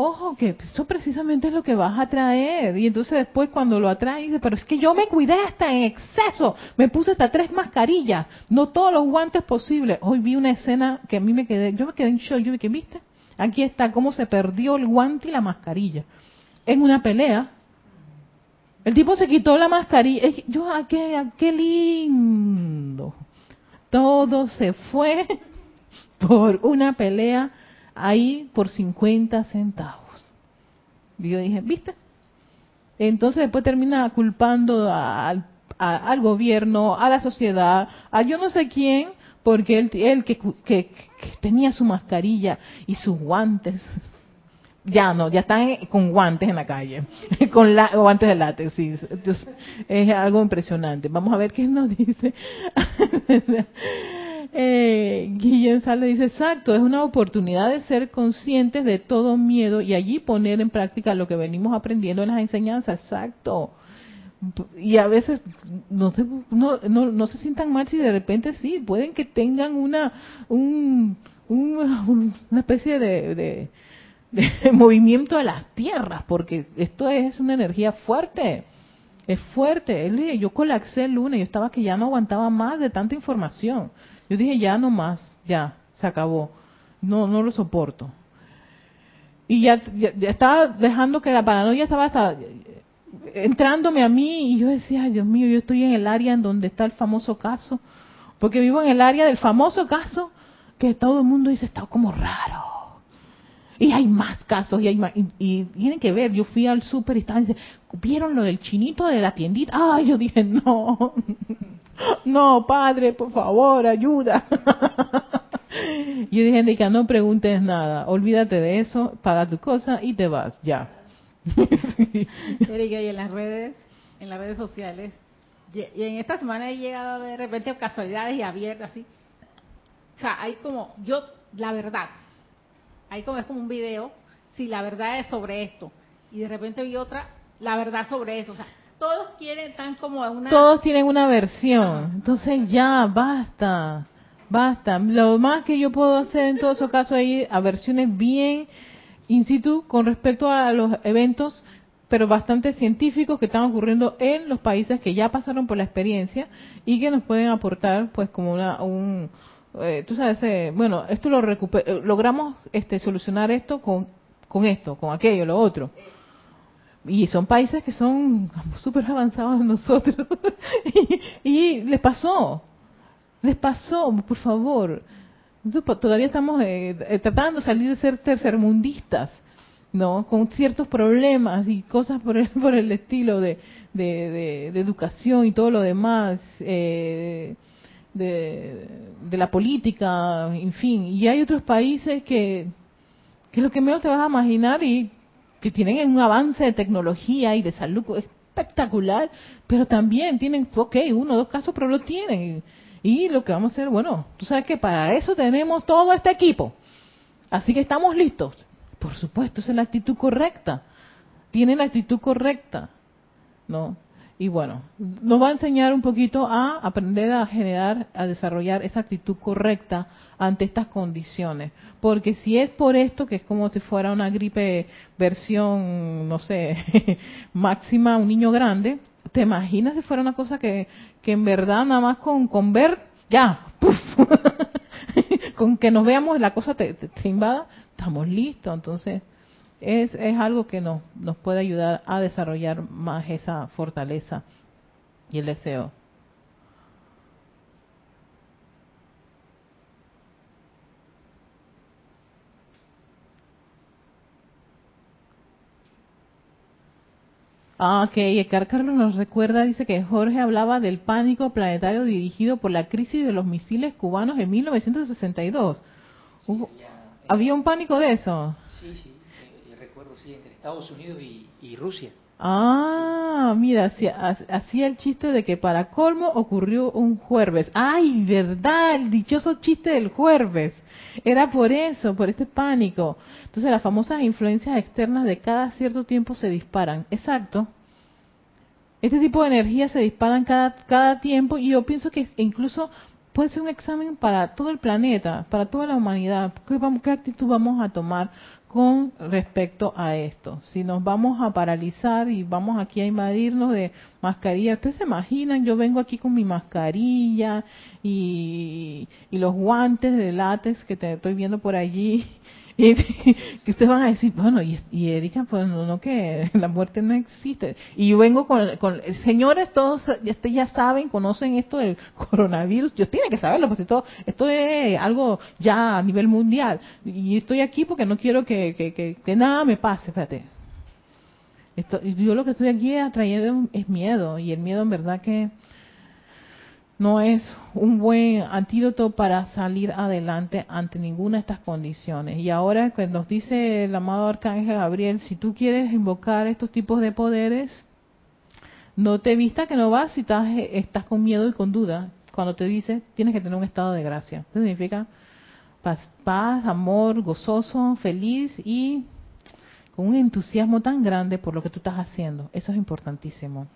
ojo, que eso precisamente es lo que vas a traer. Y entonces después cuando lo atraes, dices, pero es que yo me cuidé hasta en exceso, me puse hasta tres mascarillas, no todos los guantes posibles. Hoy vi una escena que a mí me quedé, yo me quedé en shock, yo dije, ¿viste? Aquí está cómo se perdió el guante y la mascarilla. En una pelea. El tipo se quitó la mascarilla. Yo, ah, qué, ah, qué lindo. Todo se fue por una pelea ahí por 50 centavos. Y yo dije, ¿viste? Entonces después termina culpando al, gobierno, a la sociedad, a yo no sé quién, porque él, que, que- tenía su mascarilla y sus guantes. Ya no, ya están con guantes en la calle, con la, guantes de látex, sí. Es algo impresionante. Vamos a ver qué nos dice. Eh, Guillén Sale dice, exacto, es una oportunidad de ser conscientes de todo miedo y allí poner en práctica lo que venimos aprendiendo en las enseñanzas, exacto. Y a veces no se, no, no, no se sientan mal si de repente sí, pueden que tengan una, un, un- una especie de, de, movimiento de las tierras, porque esto es una energía fuerte. Es fuerte. Él dije, yo colapsé el lunes, yo estaba que ya no aguantaba más de tanta información. Yo dije, ya no más, ya, se acabó. No, no lo soporto. Y ya, estaba dejando que la paranoia estaba hasta entrándome a mí y yo decía, Dios mío, yo estoy en el área en donde está el famoso caso. Porque vivo en el área del famoso caso que todo el mundo dice, está como raro. Y hay más casos y hay más. Y, tienen que ver, yo fui al súper y estaban ¿vieron lo del chinito de la tiendita? Ay, yo dije, no, no, padre, por favor, ayuda. yo dije, no preguntes nada, olvídate de eso, paga tu cosa y te vas, ya. Erika, y en las redes, en las redes sociales, y y en esta semana he llegado a ver de repente casualidades y abiertas así. O sea, hay como, yo, la verdad, hay como es como un video, si la verdad es sobre esto, y de repente vi otra, la verdad sobre eso. O sea, todos quieren, están como una... Todos tienen una versión, entonces ya, basta. Basta. Lo más que yo puedo hacer en todo esos casos es ir a versiones bien in situ con respecto a los eventos, pero bastante científicos que están ocurriendo en los países que ya pasaron por la experiencia y que nos pueden aportar, pues, como una, un, eh, tú sabes, eh, bueno, esto lo eh, logramos este, solucionar esto con, con esto, con aquello, lo otro. Y son países que son súper avanzados nosotros. y, y les pasó, les pasó, por favor. Todavía estamos eh, eh, tratando de salir de ser tercermundistas, ¿no? Con ciertos problemas y cosas por el, por el estilo de, de, educación y todo lo demás, eh, de, de, la política, en fin. Y hay otros países que, que lo que menos te vas a imaginar y que tienen un avance de tecnología y de salud espectacular, pero también tienen, ok, uno o dos casos, pero lo tienen. Y lo que vamos a hacer, bueno, tú sabes que para eso tenemos todo este equipo. Así que estamos listos. Por supuesto, esa es la actitud correcta. Tienen la actitud correcta. ¿No? Y bueno, nos va a enseñar un poquito a aprender a generar, a desarrollar esa actitud correcta ante estas condiciones. Porque si es por esto, que es como si fuera una gripe versión, no sé, máxima, un niño grande, ¿Te imaginas si fuera una cosa que, que en verdad nada más con, con ver, ya, con que nos veamos la cosa te, te, invada, estamos listos. Entonces, es, es algo que nos, nos puede ayudar a desarrollar más esa fortaleza y el deseo. Ah, ok. Carlos nos recuerda, dice que Jorge hablaba del pánico planetario dirigido por la crisis de los misiles cubanos en 1962. ¿Había un pánico de eso? Sí, sí. Entre Estados Unidos y, Rusia. Ah, mira, hacía el chiste de que para colmo ocurrió un jueves. Ay, verdad, el dichoso chiste del jueves. Era por eso, por este pánico. Entonces las famosas influencias externas de cada cierto tiempo se disparan. Exacto. Este tipo de energías se disparan cada, cada tiempo y yo pienso que incluso puede ser un examen para todo el planeta, para toda la humanidad. ¿Qué, vamos, qué actitud vamos a tomar con respecto a esto? Si nos vamos a paralizar y vamos aquí a invadirnos de mascarilla, ¿ustedes se imaginan? Yo vengo aquí con mi mascarilla y, y los guantes de látex que te estoy viendo por allí y que ustedes van a decir, bueno, y, y Erika, pues no, que la muerte no existe. Y yo vengo con, con señores, todos ustedes ya saben, conocen esto del coronavirus, yo tienen que saberlo, pues esto, esto es algo ya a nivel mundial. Y estoy aquí porque no quiero que, que, que, nada me pase, espérate. Esto, yo lo que estoy aquí atrayendo es miedo, y el miedo en verdad que no es un buen antídoto para salir adelante ante ninguna de estas condiciones. Y ahora que nos dice el amado Arcángel Gabriel, si tú quieres invocar estos tipos de poderes, no te vista que no vas si estás, estás con miedo y con duda. Cuando te dice, tienes que tener un estado de gracia. Eso significa paz, paz, amor, gozoso, feliz y con un entusiasmo tan grande por lo que tú estás haciendo. Eso es importantísimo.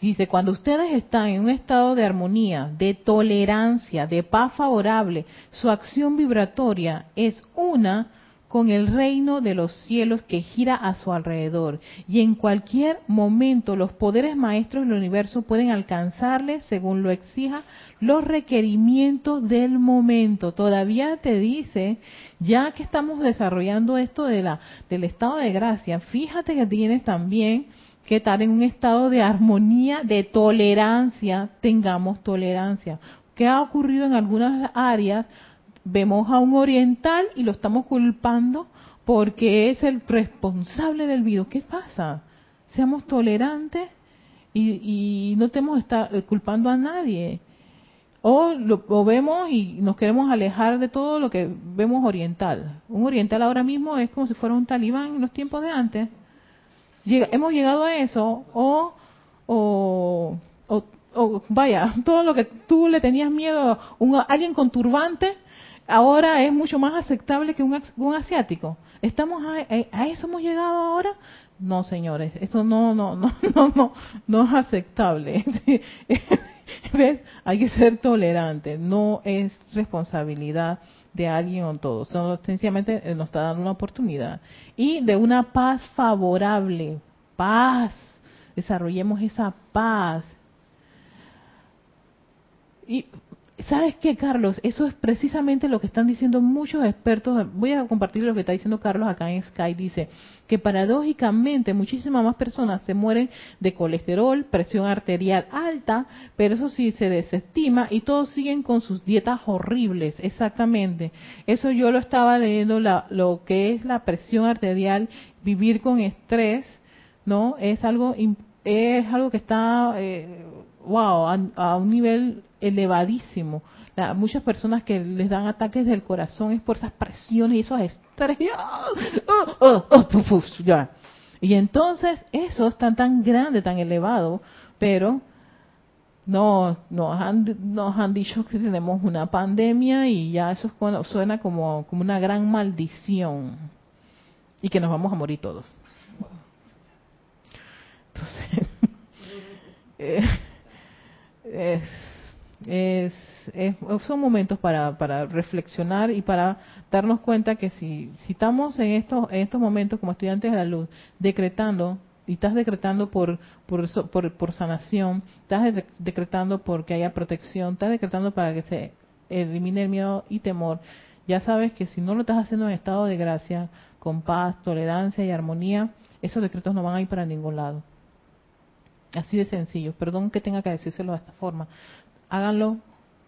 Dice, cuando ustedes están en un estado de armonía, de tolerancia, de paz favorable, su acción vibratoria es una con el reino de los cielos que gira a su alrededor. Y en cualquier momento los poderes maestros del universo pueden alcanzarles, según lo exija, los requerimientos del momento. Todavía te dice, ya que estamos desarrollando esto de la, del estado de gracia, fíjate que tienes también que estar en un estado de armonía, de tolerancia, tengamos tolerancia. ¿Qué ha ocurrido en algunas áreas? Vemos a un oriental y lo estamos culpando porque es el responsable del virus. ¿Qué pasa? Seamos tolerantes y, no tenemos que estar culpando a nadie. O lo, vemos y nos queremos alejar de todo lo que vemos oriental. Un oriental ahora mismo es como si fuera un talibán en los tiempos de antes hemos llegado a eso o, o, o, vaya, todo lo que tú le tenías miedo, un, alguien con turbante, ahora es mucho más aceptable que un, asiático. ¿Estamos a, a, eso hemos llegado ahora? No, señores, esto no, no, no, no, no, no es aceptable. ¿Ves? Hay que ser tolerante. No es responsabilidad de alguien o todo. Solo sencillamente nos está dando una oportunidad. Y de una paz favorable. Paz. Desarrollemos esa paz. Y ¿Sabes qué, Carlos? Eso es precisamente lo que están diciendo muchos expertos. Voy a compartir lo que está diciendo Carlos acá en Sky. Dice que paradójicamente muchísimas más personas se mueren de colesterol, presión arterial alta, pero eso sí se desestima y todos siguen con sus dietas horribles. Exactamente. Eso yo lo estaba leyendo, lo que es la presión arterial, vivir con estrés, ¿no? Es algo, es algo que está, eh, wow, a un nivel elevadísimo. muchas personas que les dan ataques del corazón es por esas presiones y esos estrés. ¡Ah! Y entonces eso está tan grande, tan elevado, pero no nos han, nos han dicho que tenemos una pandemia y ya eso suena como, como una gran maldición y que nos vamos a morir todos. Entonces, eh, es es, son momentos para, para reflexionar y para darnos cuenta que si, si estamos en estos, en estos momentos como estudiantes de la luz, decretando, y estás decretando por, por, por, por sanación, estás decretando porque haya protección, estás decretando para que se elimine el miedo y temor, ya sabes que si no lo estás haciendo en estado de gracia, con paz, tolerancia y armonía, esos decretos no van a ir para ningún lado. Así de sencillo. Perdón que tenga que decírselo de esta forma háganlo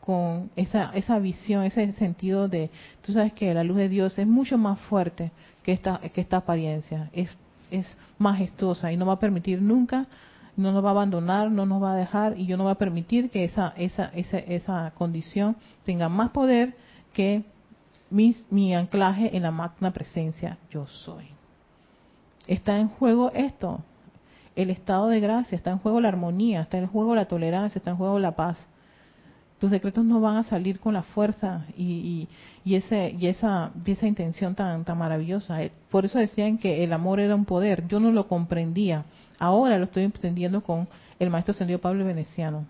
con esa, esa visión, ese sentido de, tú sabes que la luz de Dios es mucho más fuerte que esta, que esta apariencia, es, es majestuosa y no va a permitir nunca, no nos va a abandonar, no nos va a dejar y yo no voy a permitir que esa, esa, esa, esa condición tenga más poder que mis, mi anclaje en la magna presencia yo soy. Está en juego esto, el estado de gracia, está en juego la armonía, está en juego la tolerancia, está en juego la paz tus decretos no van a salir con la fuerza y, y, ese, y, esa, esa intención tan, tan maravillosa. Eh, por eso decían que el amor era un poder. Yo no lo comprendía. Ahora lo estoy entendiendo con el maestro ascendido Pablo Veneciano.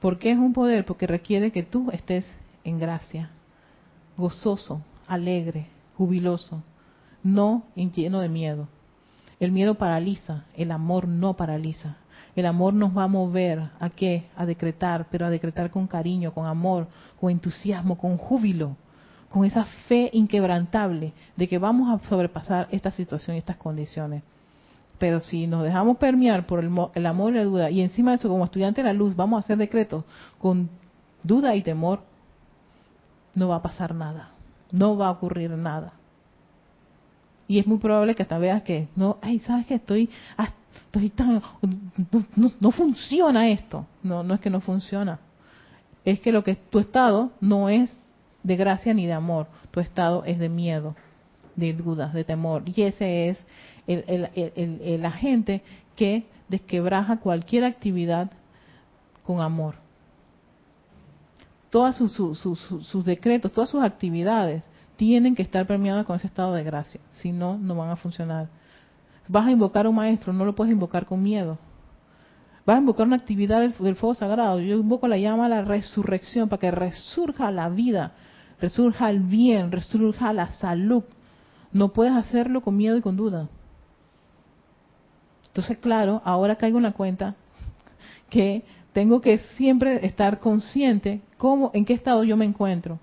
¿Por qué es un poder? Porque requiere que tú estés en gracia, gozoso, alegre, jubiloso, no lleno de miedo. El miedo paraliza, el amor no paraliza. El amor nos va a mover a qué? A decretar, pero a decretar con cariño, con amor, con entusiasmo, con júbilo, con esa fe inquebrantable de que vamos a sobrepasar esta situación y estas condiciones. Pero si nos dejamos permear por el, amor y la duda, y encima de eso, como estudiante de la luz, vamos a hacer decretos con duda y temor, no va a pasar nada. No va a ocurrir nada. Y es muy probable que hasta veas que, no, ay, ¿sabes que Estoy no, funciona esto. No, no es que no funciona. Es que lo que tu estado no es de gracia ni de amor. Tu estado es de miedo, de dudas, de temor. Y ese es el, el, agente que desquebraja cualquier actividad con amor. Todos sus, sus decretos, todas sus actividades tienen que estar permeadas con ese estado de gracia. Si no, no van a funcionar. Vas a invocar a un maestro, no lo puedes invocar con miedo. Vas a invocar una actividad del, fuego sagrado. Yo invoco la llama la resurrección para que resurja la vida, resurja el bien, resurja la salud. No puedes hacerlo con miedo y con duda. Entonces, claro, ahora caigo en la cuenta que tengo que siempre estar consciente cómo, en qué estado yo me encuentro.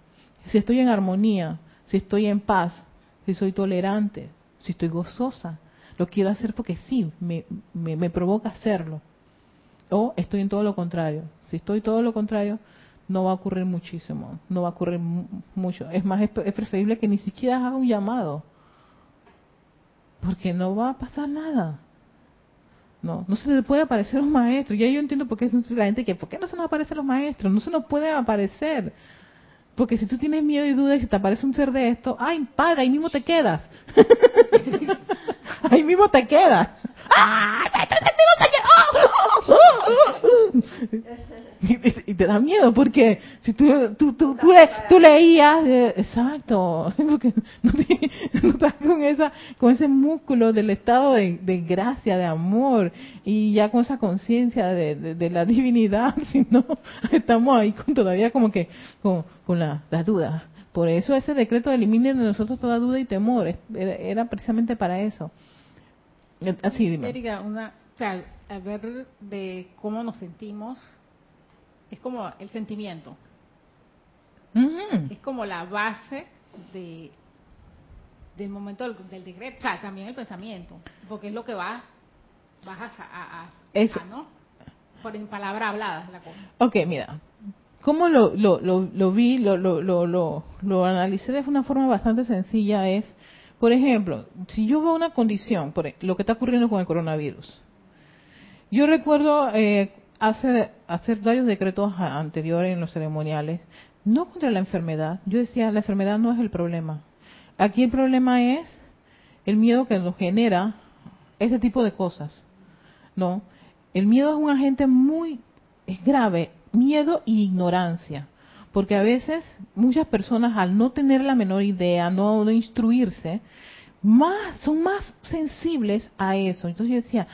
Si estoy en armonía, si estoy en paz, si soy tolerante, si estoy gozosa, lo quiero hacer porque sí, me, me, provoca hacerlo. O estoy en todo lo contrario. Si estoy todo lo contrario, no va a ocurrir muchísimo, no va a ocurrir mucho. Es más, es, preferible que ni siquiera haga un llamado, porque no va a pasar nada. No, no se le puede aparecer a los maestros. Ya yo entiendo por qué la gente que, ¿por qué no se nos aparecen los maestros? No se nos puede aparecer. Porque si tú tienes miedo y dudas y se te aparece un ser de esto, ay, padre, ahí mismo te quedas. ahí mismo te quedas. Y te da miedo porque si tú tú tú, tú, leías eh, exacto porque no, estás con esa con ese músculo del estado de, gracia de amor y ya con esa conciencia de, de, la divinidad sino estamos ahí con todavía como que con, con la, la duda. Por eso ese decreto elimine de nosotros toda duda y temor era, precisamente para eso así dime una o sea, a ver de cómo nos sentimos es como el sentimiento. Es como la base de del momento del, decreto, o sea, también el pensamiento, porque es lo que va vas a, a, ¿no? Por en palabra hablada la cosa. Ok, mira, ¿cómo lo, lo, lo, vi, lo, lo, lo, lo, analicé de una forma bastante sencilla? Es, por ejemplo, si yo veo una condición, por lo que está ocurriendo con el coronavirus, yo recuerdo eh, hacer, hacer varios decretos anteriores en los ceremoniales, no contra la enfermedad. Yo decía, la enfermedad no es el problema. Aquí el problema es el miedo que nos genera ese tipo de cosas. ¿No? El miedo es un agente muy grave, miedo e ignorancia. Porque a veces muchas personas al no tener la menor idea, no, no instruirse, más, son más sensibles a eso. Entonces yo decía,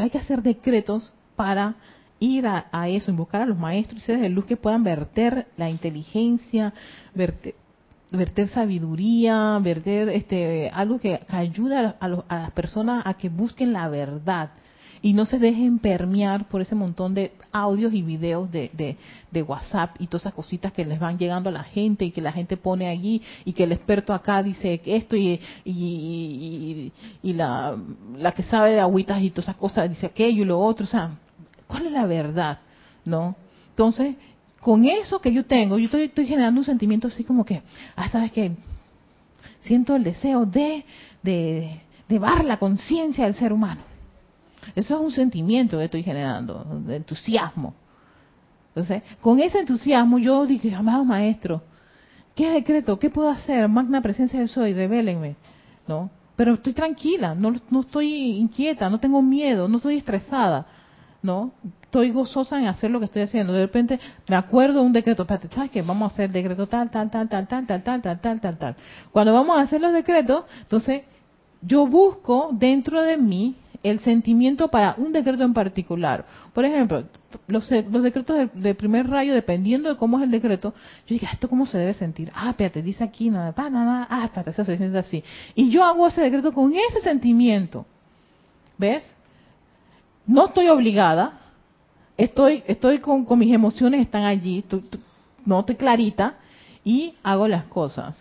hay que hacer decretos para ir a, eso, invocar a los maestros y seres de luz que puedan verter la inteligencia, verter, sabiduría, verter este, algo que, ayude a, a, las personas a que busquen la verdad y no se dejen permear por ese montón de audios y videos de, de, WhatsApp y todas esas cositas que les van llegando a la gente y que la gente pone allí y que el experto acá dice esto y, y, y, la, la que sabe de agüitas y todas esas cosas dice aquello y lo otro. O sea, ¿cuál es la verdad? ¿No? Entonces, con eso que yo tengo, yo estoy, estoy generando un sentimiento así como que, ah, ¿sabes qué? Siento el deseo de, de, de bar la conciencia del ser humano. Eso es un sentimiento que estoy generando, de entusiasmo. Entonces, con ese entusiasmo yo dije, amado maestro, ¿qué decreto? ¿Qué puedo hacer? Magna presencia del soy, revélenme. ¿No? Pero estoy tranquila, no, no estoy inquieta, no tengo miedo, no estoy estresada. ¿no? Estoy gozosa en hacer lo que estoy haciendo. De repente me acuerdo de un decreto, ¿sabes qué? Vamos a hacer decreto tal, tal, tal, tal, tal, tal, tal, tal, tal, tal, tal. Cuando vamos a hacer los decretos, entonces yo busco dentro de mí el sentimiento para un decreto en particular. Por ejemplo, los, decretos de, primer rayo, dependiendo de cómo es el decreto, yo digo, ¿esto cómo se debe sentir? Ah, espérate, dice aquí, nada, nada, nada, ah, espérate, se siente así. Y yo hago ese decreto con ese sentimiento. ¿Ves? No estoy obligada, estoy, estoy con, mis emociones, están allí, no estoy clarita, y hago las cosas.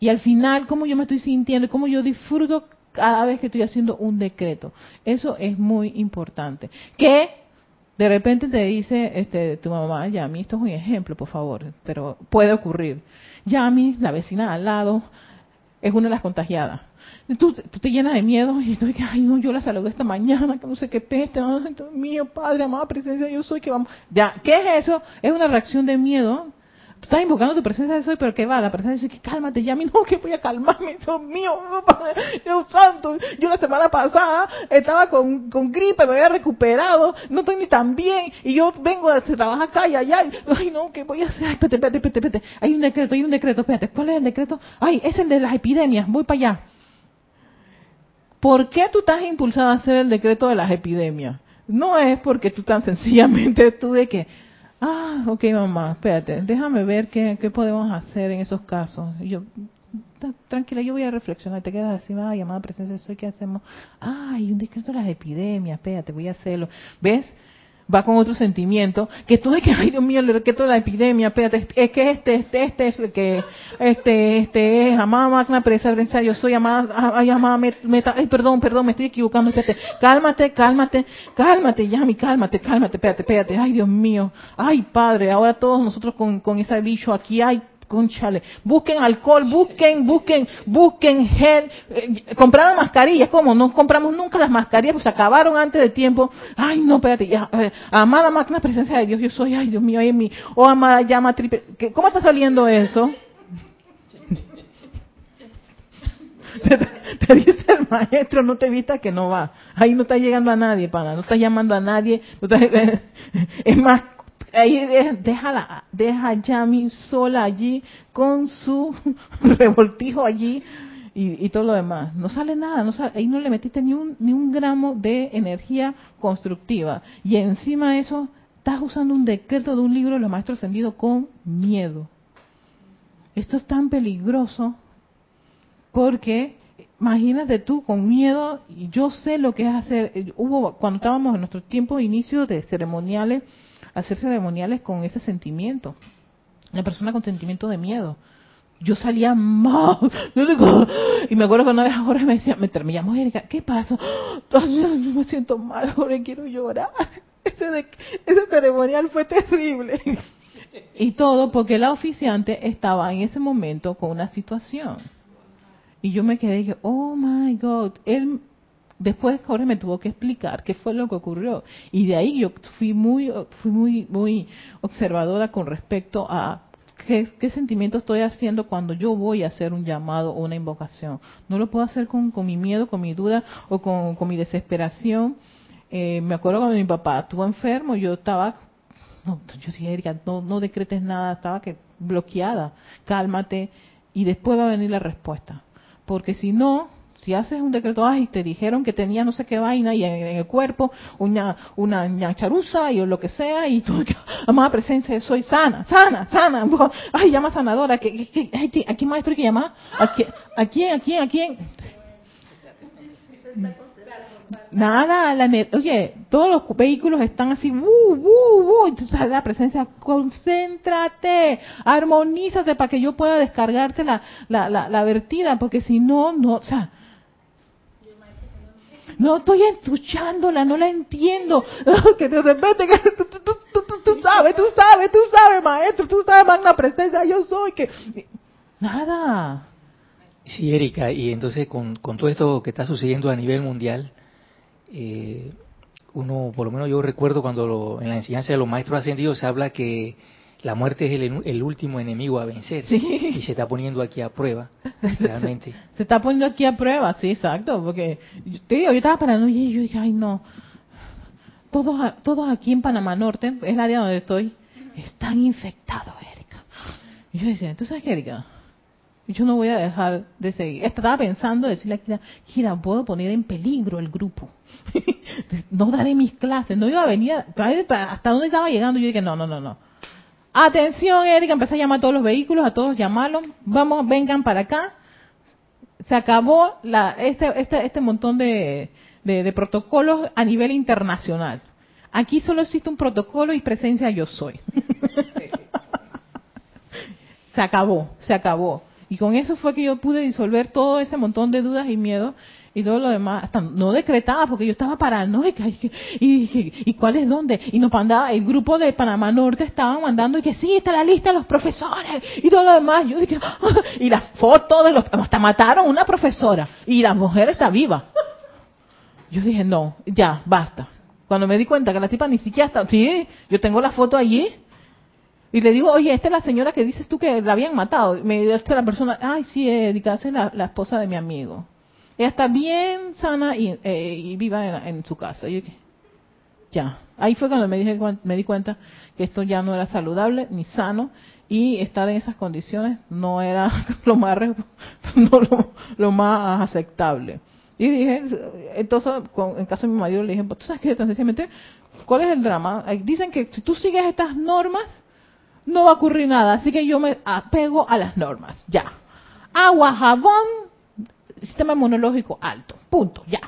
Y al final, cómo yo me estoy sintiendo, cómo yo disfruto cada vez que estoy haciendo un decreto. Eso es muy importante. Que de repente te dice este, tu mamá, Yami, esto es un ejemplo, por favor, pero puede ocurrir. Yami, la vecina al lado, es una de las contagiadas. Tú, te llenas de miedo y estoy que, ay, no, yo la saludé esta mañana, que no sé qué peste, ay, mío, Padre, amada presencia, yo soy que vamos. Ya, ¿qué es eso? Es una reacción de miedo Tú estás invocando tu presencia de soy, pero ¿qué va? La presencia dice que cálmate ya, no, que voy a calmarme, Dios mío, Dios santo. Yo la semana pasada estaba con, con gripe, me había recuperado, no estoy ni tan bien, y yo vengo a trabajar acá y allá, ay no, ¿qué voy a hacer? espérate, espérate, espérate, espérate. Hay un decreto, hay un decreto, espérate, ¿cuál es el decreto? Ay, es el de las epidemias, voy para allá. ¿Por qué tú estás impulsado a hacer el decreto de las epidemias? No es porque tú tan sencillamente tú de que Ah, ok, mamá, espérate, déjame ver qué, qué podemos hacer en esos casos. yo, tranquila, yo voy a reflexionar. Te quedas así, ah, llamada presencia, soy, ¿qué hacemos? Ay, un decreto de las epidemias, espérate, voy a hacerlo. ¿Ves? Va con otro sentimiento, que tú de que, ay Dios mío, le requeto la epidemia, espérate, es que este, este, este es el que, este, este es amada magna presencia, yo soy amada, ay, amada meta, ay, perdón, perdón, me estoy equivocando, espérate, cálmate, cálmate, cálmate, Yami, cálmate, cálmate, espérate, espérate, ay Dios mío, ay Padre, ahora todos nosotros con, con ese bicho aquí, ay Conchale, busquen alcohol, busquen, busquen, busquen gel, eh, compraron mascarillas, ¿cómo? No compramos nunca las mascarillas, pues se acabaron antes de tiempo. Ay, no, espérate, ya, eh, amada máquina presencia de Dios, yo soy, ay Dios mío, ay mi, oh amada llama triple, ¿cómo está saliendo eso? te, dice el maestro, no te vistas que no va. Ahí no está llegando a nadie, pana, no está llamando a nadie. es más, ahí deja, deja a Yami sola allí con su revoltijo allí y, todo lo demás. No sale nada, no ahí no le metiste ni un, ni un gramo de energía constructiva. Y encima de eso, estás usando un decreto de un libro de los maestros ascendidos con miedo. Esto es tan peligroso porque imagínate tú con miedo, y yo sé lo que es hacer, hubo cuando estábamos en nuestro tiempo de inicio de ceremoniales, hacer ceremoniales con ese sentimiento, la persona con sentimiento de miedo yo salía mal. Y me acuerdo que una vez Jorge me decía, me, me llamó Erika, ¿qué pasa? Yo me siento mal, Jorge, quiero llorar. Ese, de, ese ceremonial fue terrible. Y todo porque la oficiante estaba en ese momento con una situación. Y yo me quedé y dije, oh my God. Él, después Jorge me tuvo que explicar qué fue lo que ocurrió. Y de ahí yo fui muy, fui muy, muy observadora con respecto a ¿Qué, sentimiento estoy haciendo cuando yo voy a hacer un llamado o una invocación? No lo puedo hacer con, mi miedo, con mi duda o con, mi desesperación. Eh, me acuerdo cuando mi papá estuvo enfermo, yo estaba, no, yo dije, Erika, no, no decretes nada, estaba que bloqueada, cálmate y después va a venir la respuesta. Porque si no, si haces un decreto, ay, te dijeron que tenía no sé qué vaina y en, el cuerpo una una charuza y lo que sea y tú, amada presencia, soy sana, sana, sana, ay, llama sanadora, que, ¿a quién maestro hay que llamar? ¿A quién, a quién, a quién? Nada, la oye, todos los vehículos están así, uh, uh, uh, sabes la presencia, concéntrate, armonízate para que yo pueda descargarte la, la, la, la vertida, porque si no, no, o sea, no estoy escuchándola, no la entiendo. que de repente, que tú, tú, sabes, tú sabes, tú sabes, maestro, tú sabes, magna presencia, yo soy, que... Nada. Sí, Erika, y entonces con, con todo esto que está sucediendo a nivel mundial, eh, uno, por lo menos yo recuerdo cuando en la enseñanza de los maestros ascendidos se habla que la muerte es el, último enemigo a vencer y se está poniendo aquí a prueba realmente se, está poniendo aquí a prueba sí exacto porque te digo yo estaba parando y yo dije ay no todos todos aquí en Panamá Norte es el área donde estoy están infectados Erika y yo decía ¿tú sabes qué Erika? yo no voy a dejar de seguir. Estaba pensando decirle a Kira, Kira, puedo poner en peligro el grupo. no daré mis clases. No iba a venir, hasta dónde estaba llegando. Yo dije, no, no, no, no. Atención, Erika, empecé a llamar a todos los vehículos, a todos llamarlos. Vamos, vengan para acá. Se acabó la, este, este, este montón de, de, protocolos a nivel internacional. Aquí solo existe un protocolo y presencia yo soy. se acabó, se acabó. Y con eso fue que yo pude disolver todo ese montón de dudas y miedos y todo lo demás, hasta no decretaba porque yo estaba paranoica y, y, y, cuál es dónde, y nos mandaba, el grupo de Panamá Norte estaban mandando y que sí, está la lista de los profesores y todo lo demás, yo dije, y la foto de los, hasta mataron una profesora y la mujer está viva. Yo dije, no, ya, basta. Cuando me di cuenta que la tipa ni siquiera está, sí, yo tengo la foto allí, y le digo, oye, esta es la señora que dices tú que la habían matado. Me dice la persona, ay, sí, Erika, es la esposa de mi amigo. Ella está bien sana y, eh, viva en, su casa. Y ya. Ahí fue cuando me, dije, me di cuenta que esto ya no era saludable ni sano y estar en esas condiciones no era lo más lo, más aceptable. Y dije, entonces, en caso de mi marido, le dije, pues, ¿tú sabes qué? Tan sencillamente, ¿cuál es el drama? Dicen que si tú sigues estas normas, no va a ocurrir nada. Así que yo me apego a las normas. Ya. Agua, jabón, sistema inmunológico alto. Punto, ya.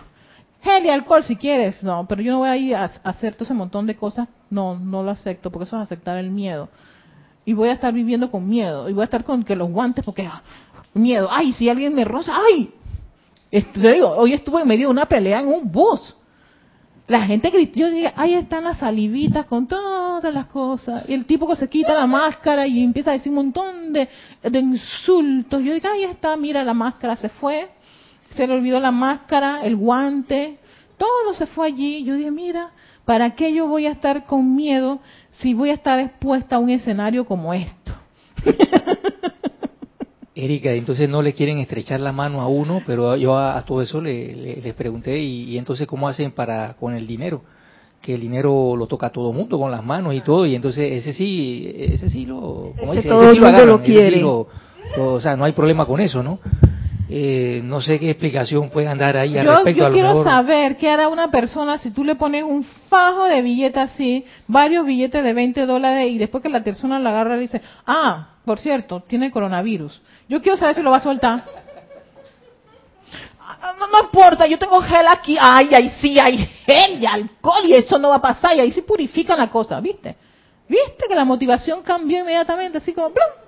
Gel alcohol si quieres, no, pero yo no voy a ir a, hacer todo ese montón de cosas, no, no lo acepto, porque eso es aceptar el miedo. Y voy a estar viviendo con miedo, y voy a estar con que los guantes, porque ah, miedo, ay, si alguien me roza, ay. Te digo, hoy estuve en medio de una pelea en un bus. La gente gritó, yo dije, ahí están las salivitas con todas las cosas. Y el tipo que se quita la máscara y empieza a decir un montón de, de insultos. Yo dije, ahí está, mira, la máscara se fue se le olvidó la máscara, el guante, todo se fue allí. Yo dije, mira, ¿para qué yo voy a estar con miedo si voy a estar expuesta a un escenario como esto? Erika, entonces no le quieren estrechar la mano a uno, pero yo a, todo eso le, les pregunté y, entonces cómo hacen para con el dinero, que el dinero lo toca a todo mundo con las manos y todo y entonces ese sí, ese sí lo, como dice, todo el mundo lo, quiere. o sea, no hay problema con eso, ¿no? Eh, no sé qué explicación puede andar ahí al yo, respecto. Yo quiero saber qué hará una persona si tú le pones un fajo de billetes así, varios billetes de 20 dólares y después que la persona la agarra dice, ah, por cierto, tiene coronavirus. Yo quiero saber si lo va a soltar. Ah, no, no, importa, yo tengo gel aquí. Ay, ahí sí hay gel y alcohol y eso no va a pasar. Y ahí sí purifican la cosa, ¿viste? ¿Viste que la motivación cambió inmediatamente? Así como, ¡plum!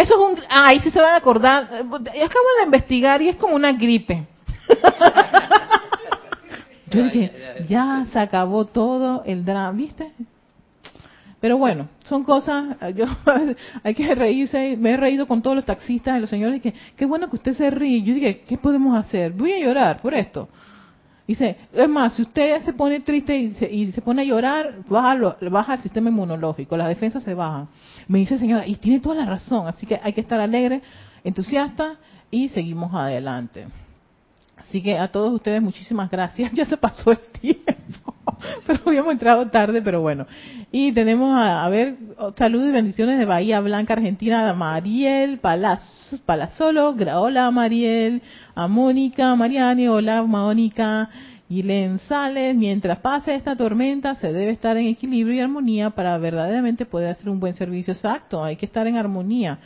Eso es un... Ahí sí se van a acordar. Acabo de investigar y es como una gripe. Yo dije, ya se acabó todo el drama, ¿viste? Pero bueno, son cosas, yo hay que reírse, me he reído con todos los taxistas y los señores, que qué bueno que usted se ríe. Yo dije, ¿qué podemos hacer? Voy a llorar por esto. Dice, es más, si usted se pone triste y se, y se pone a llorar, baja, baja el sistema inmunológico, las defensas se bajan. Me dice señora, y tiene toda la razón, así que hay que estar alegre, entusiasta y seguimos adelante. Así que a todos ustedes muchísimas gracias. Ya se pasó el tiempo, pero habíamos entrado tarde, pero bueno. Y tenemos a, ver saludos y bendiciones de Bahía Blanca, Argentina, a Mariel Palazolo, hola Mariel, a Mónica, Mariani, hola Mónica, y Len Sales, mientras pase esta tormenta se debe estar en equilibrio y armonía para verdaderamente poder hacer un buen servicio exacto, hay que estar en armonía.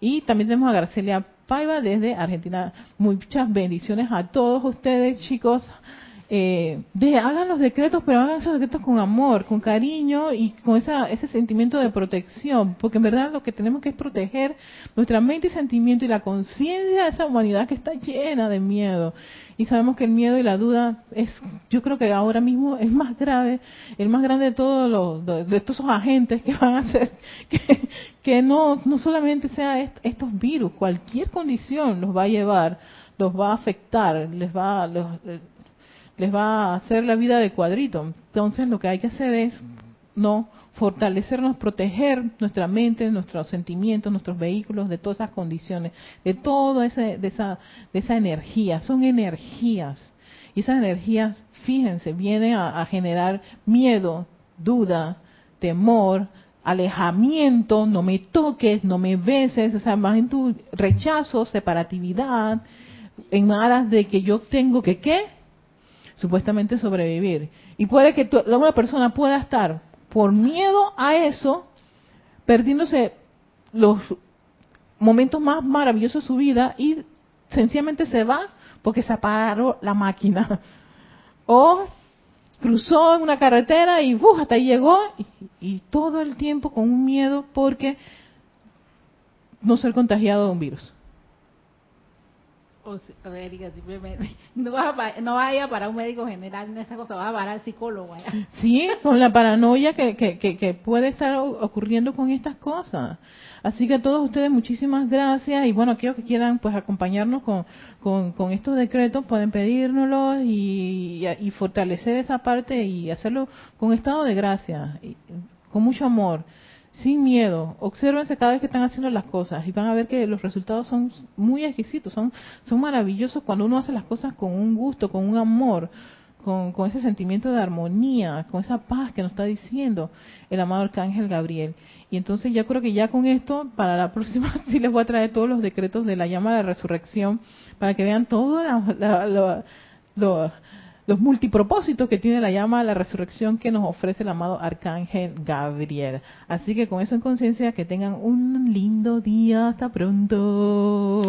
Y también tenemos a Garcelia Paiva desde Argentina. Muchas bendiciones a todos ustedes, chicos. Eh, de, hagan los decretos, pero hagan esos decretos con amor, con cariño y con esa, ese sentimiento de protección, porque en verdad lo que tenemos que es proteger nuestra mente y sentimiento y la conciencia de esa humanidad que está llena de miedo. Y sabemos que el miedo y la duda es, yo creo que ahora mismo es más grave, el más grande de todos los, de, todos esos agentes que van a hacer que, que no, no solamente sea estos virus, cualquier condición los va a llevar, los va a afectar, les va, los, les va a hacer la vida de cuadrito. Entonces lo que hay que hacer es no fortalecernos, proteger nuestra mente, nuestros sentimientos, nuestros vehículos de todas esas condiciones, de toda esa, de esa, de esa energía. Son energías. Y esas energías, fíjense, vienen a, generar miedo, duda, temor, alejamiento, no me toques, no me beses, o sea, más en tu rechazo, separatividad, en aras de que yo tengo que qué, supuestamente sobrevivir. Y puede que una persona pueda estar por miedo a eso, perdiéndose los momentos más maravillosos de su vida y sencillamente se va porque se paró la máquina. O cruzó una carretera y hasta ahí llegó y, y todo el tiempo con un miedo porque no ser contagiado de un virus no, no vaya para un médico general en esa cosa, va a parar al psicólogo. Sí, con la paranoia que, que, que, puede estar ocurriendo con estas cosas. Así que a todos ustedes muchísimas gracias y bueno, aquellos que quieran pues acompañarnos con, con, estos decretos pueden pedírnoslos y, y, fortalecer esa parte y hacerlo con estado de gracia, con mucho amor sin miedo. Obsérvense cada vez que están haciendo las cosas y van a ver que los resultados son muy exquisitos, son, son maravillosos cuando uno hace las cosas con un gusto, con un amor, con, con ese sentimiento de armonía, con esa paz que nos está diciendo el amado Arcángel Gabriel. Y entonces yo creo que ya con esto, para la próxima sí les voy a traer todos los decretos de la llama de resurrección para que vean todo lo los multipropósitos que tiene la llama a la resurrección que nos ofrece el amado Arcángel Gabriel. Así que con eso en conciencia, que tengan un lindo día. Hasta pronto.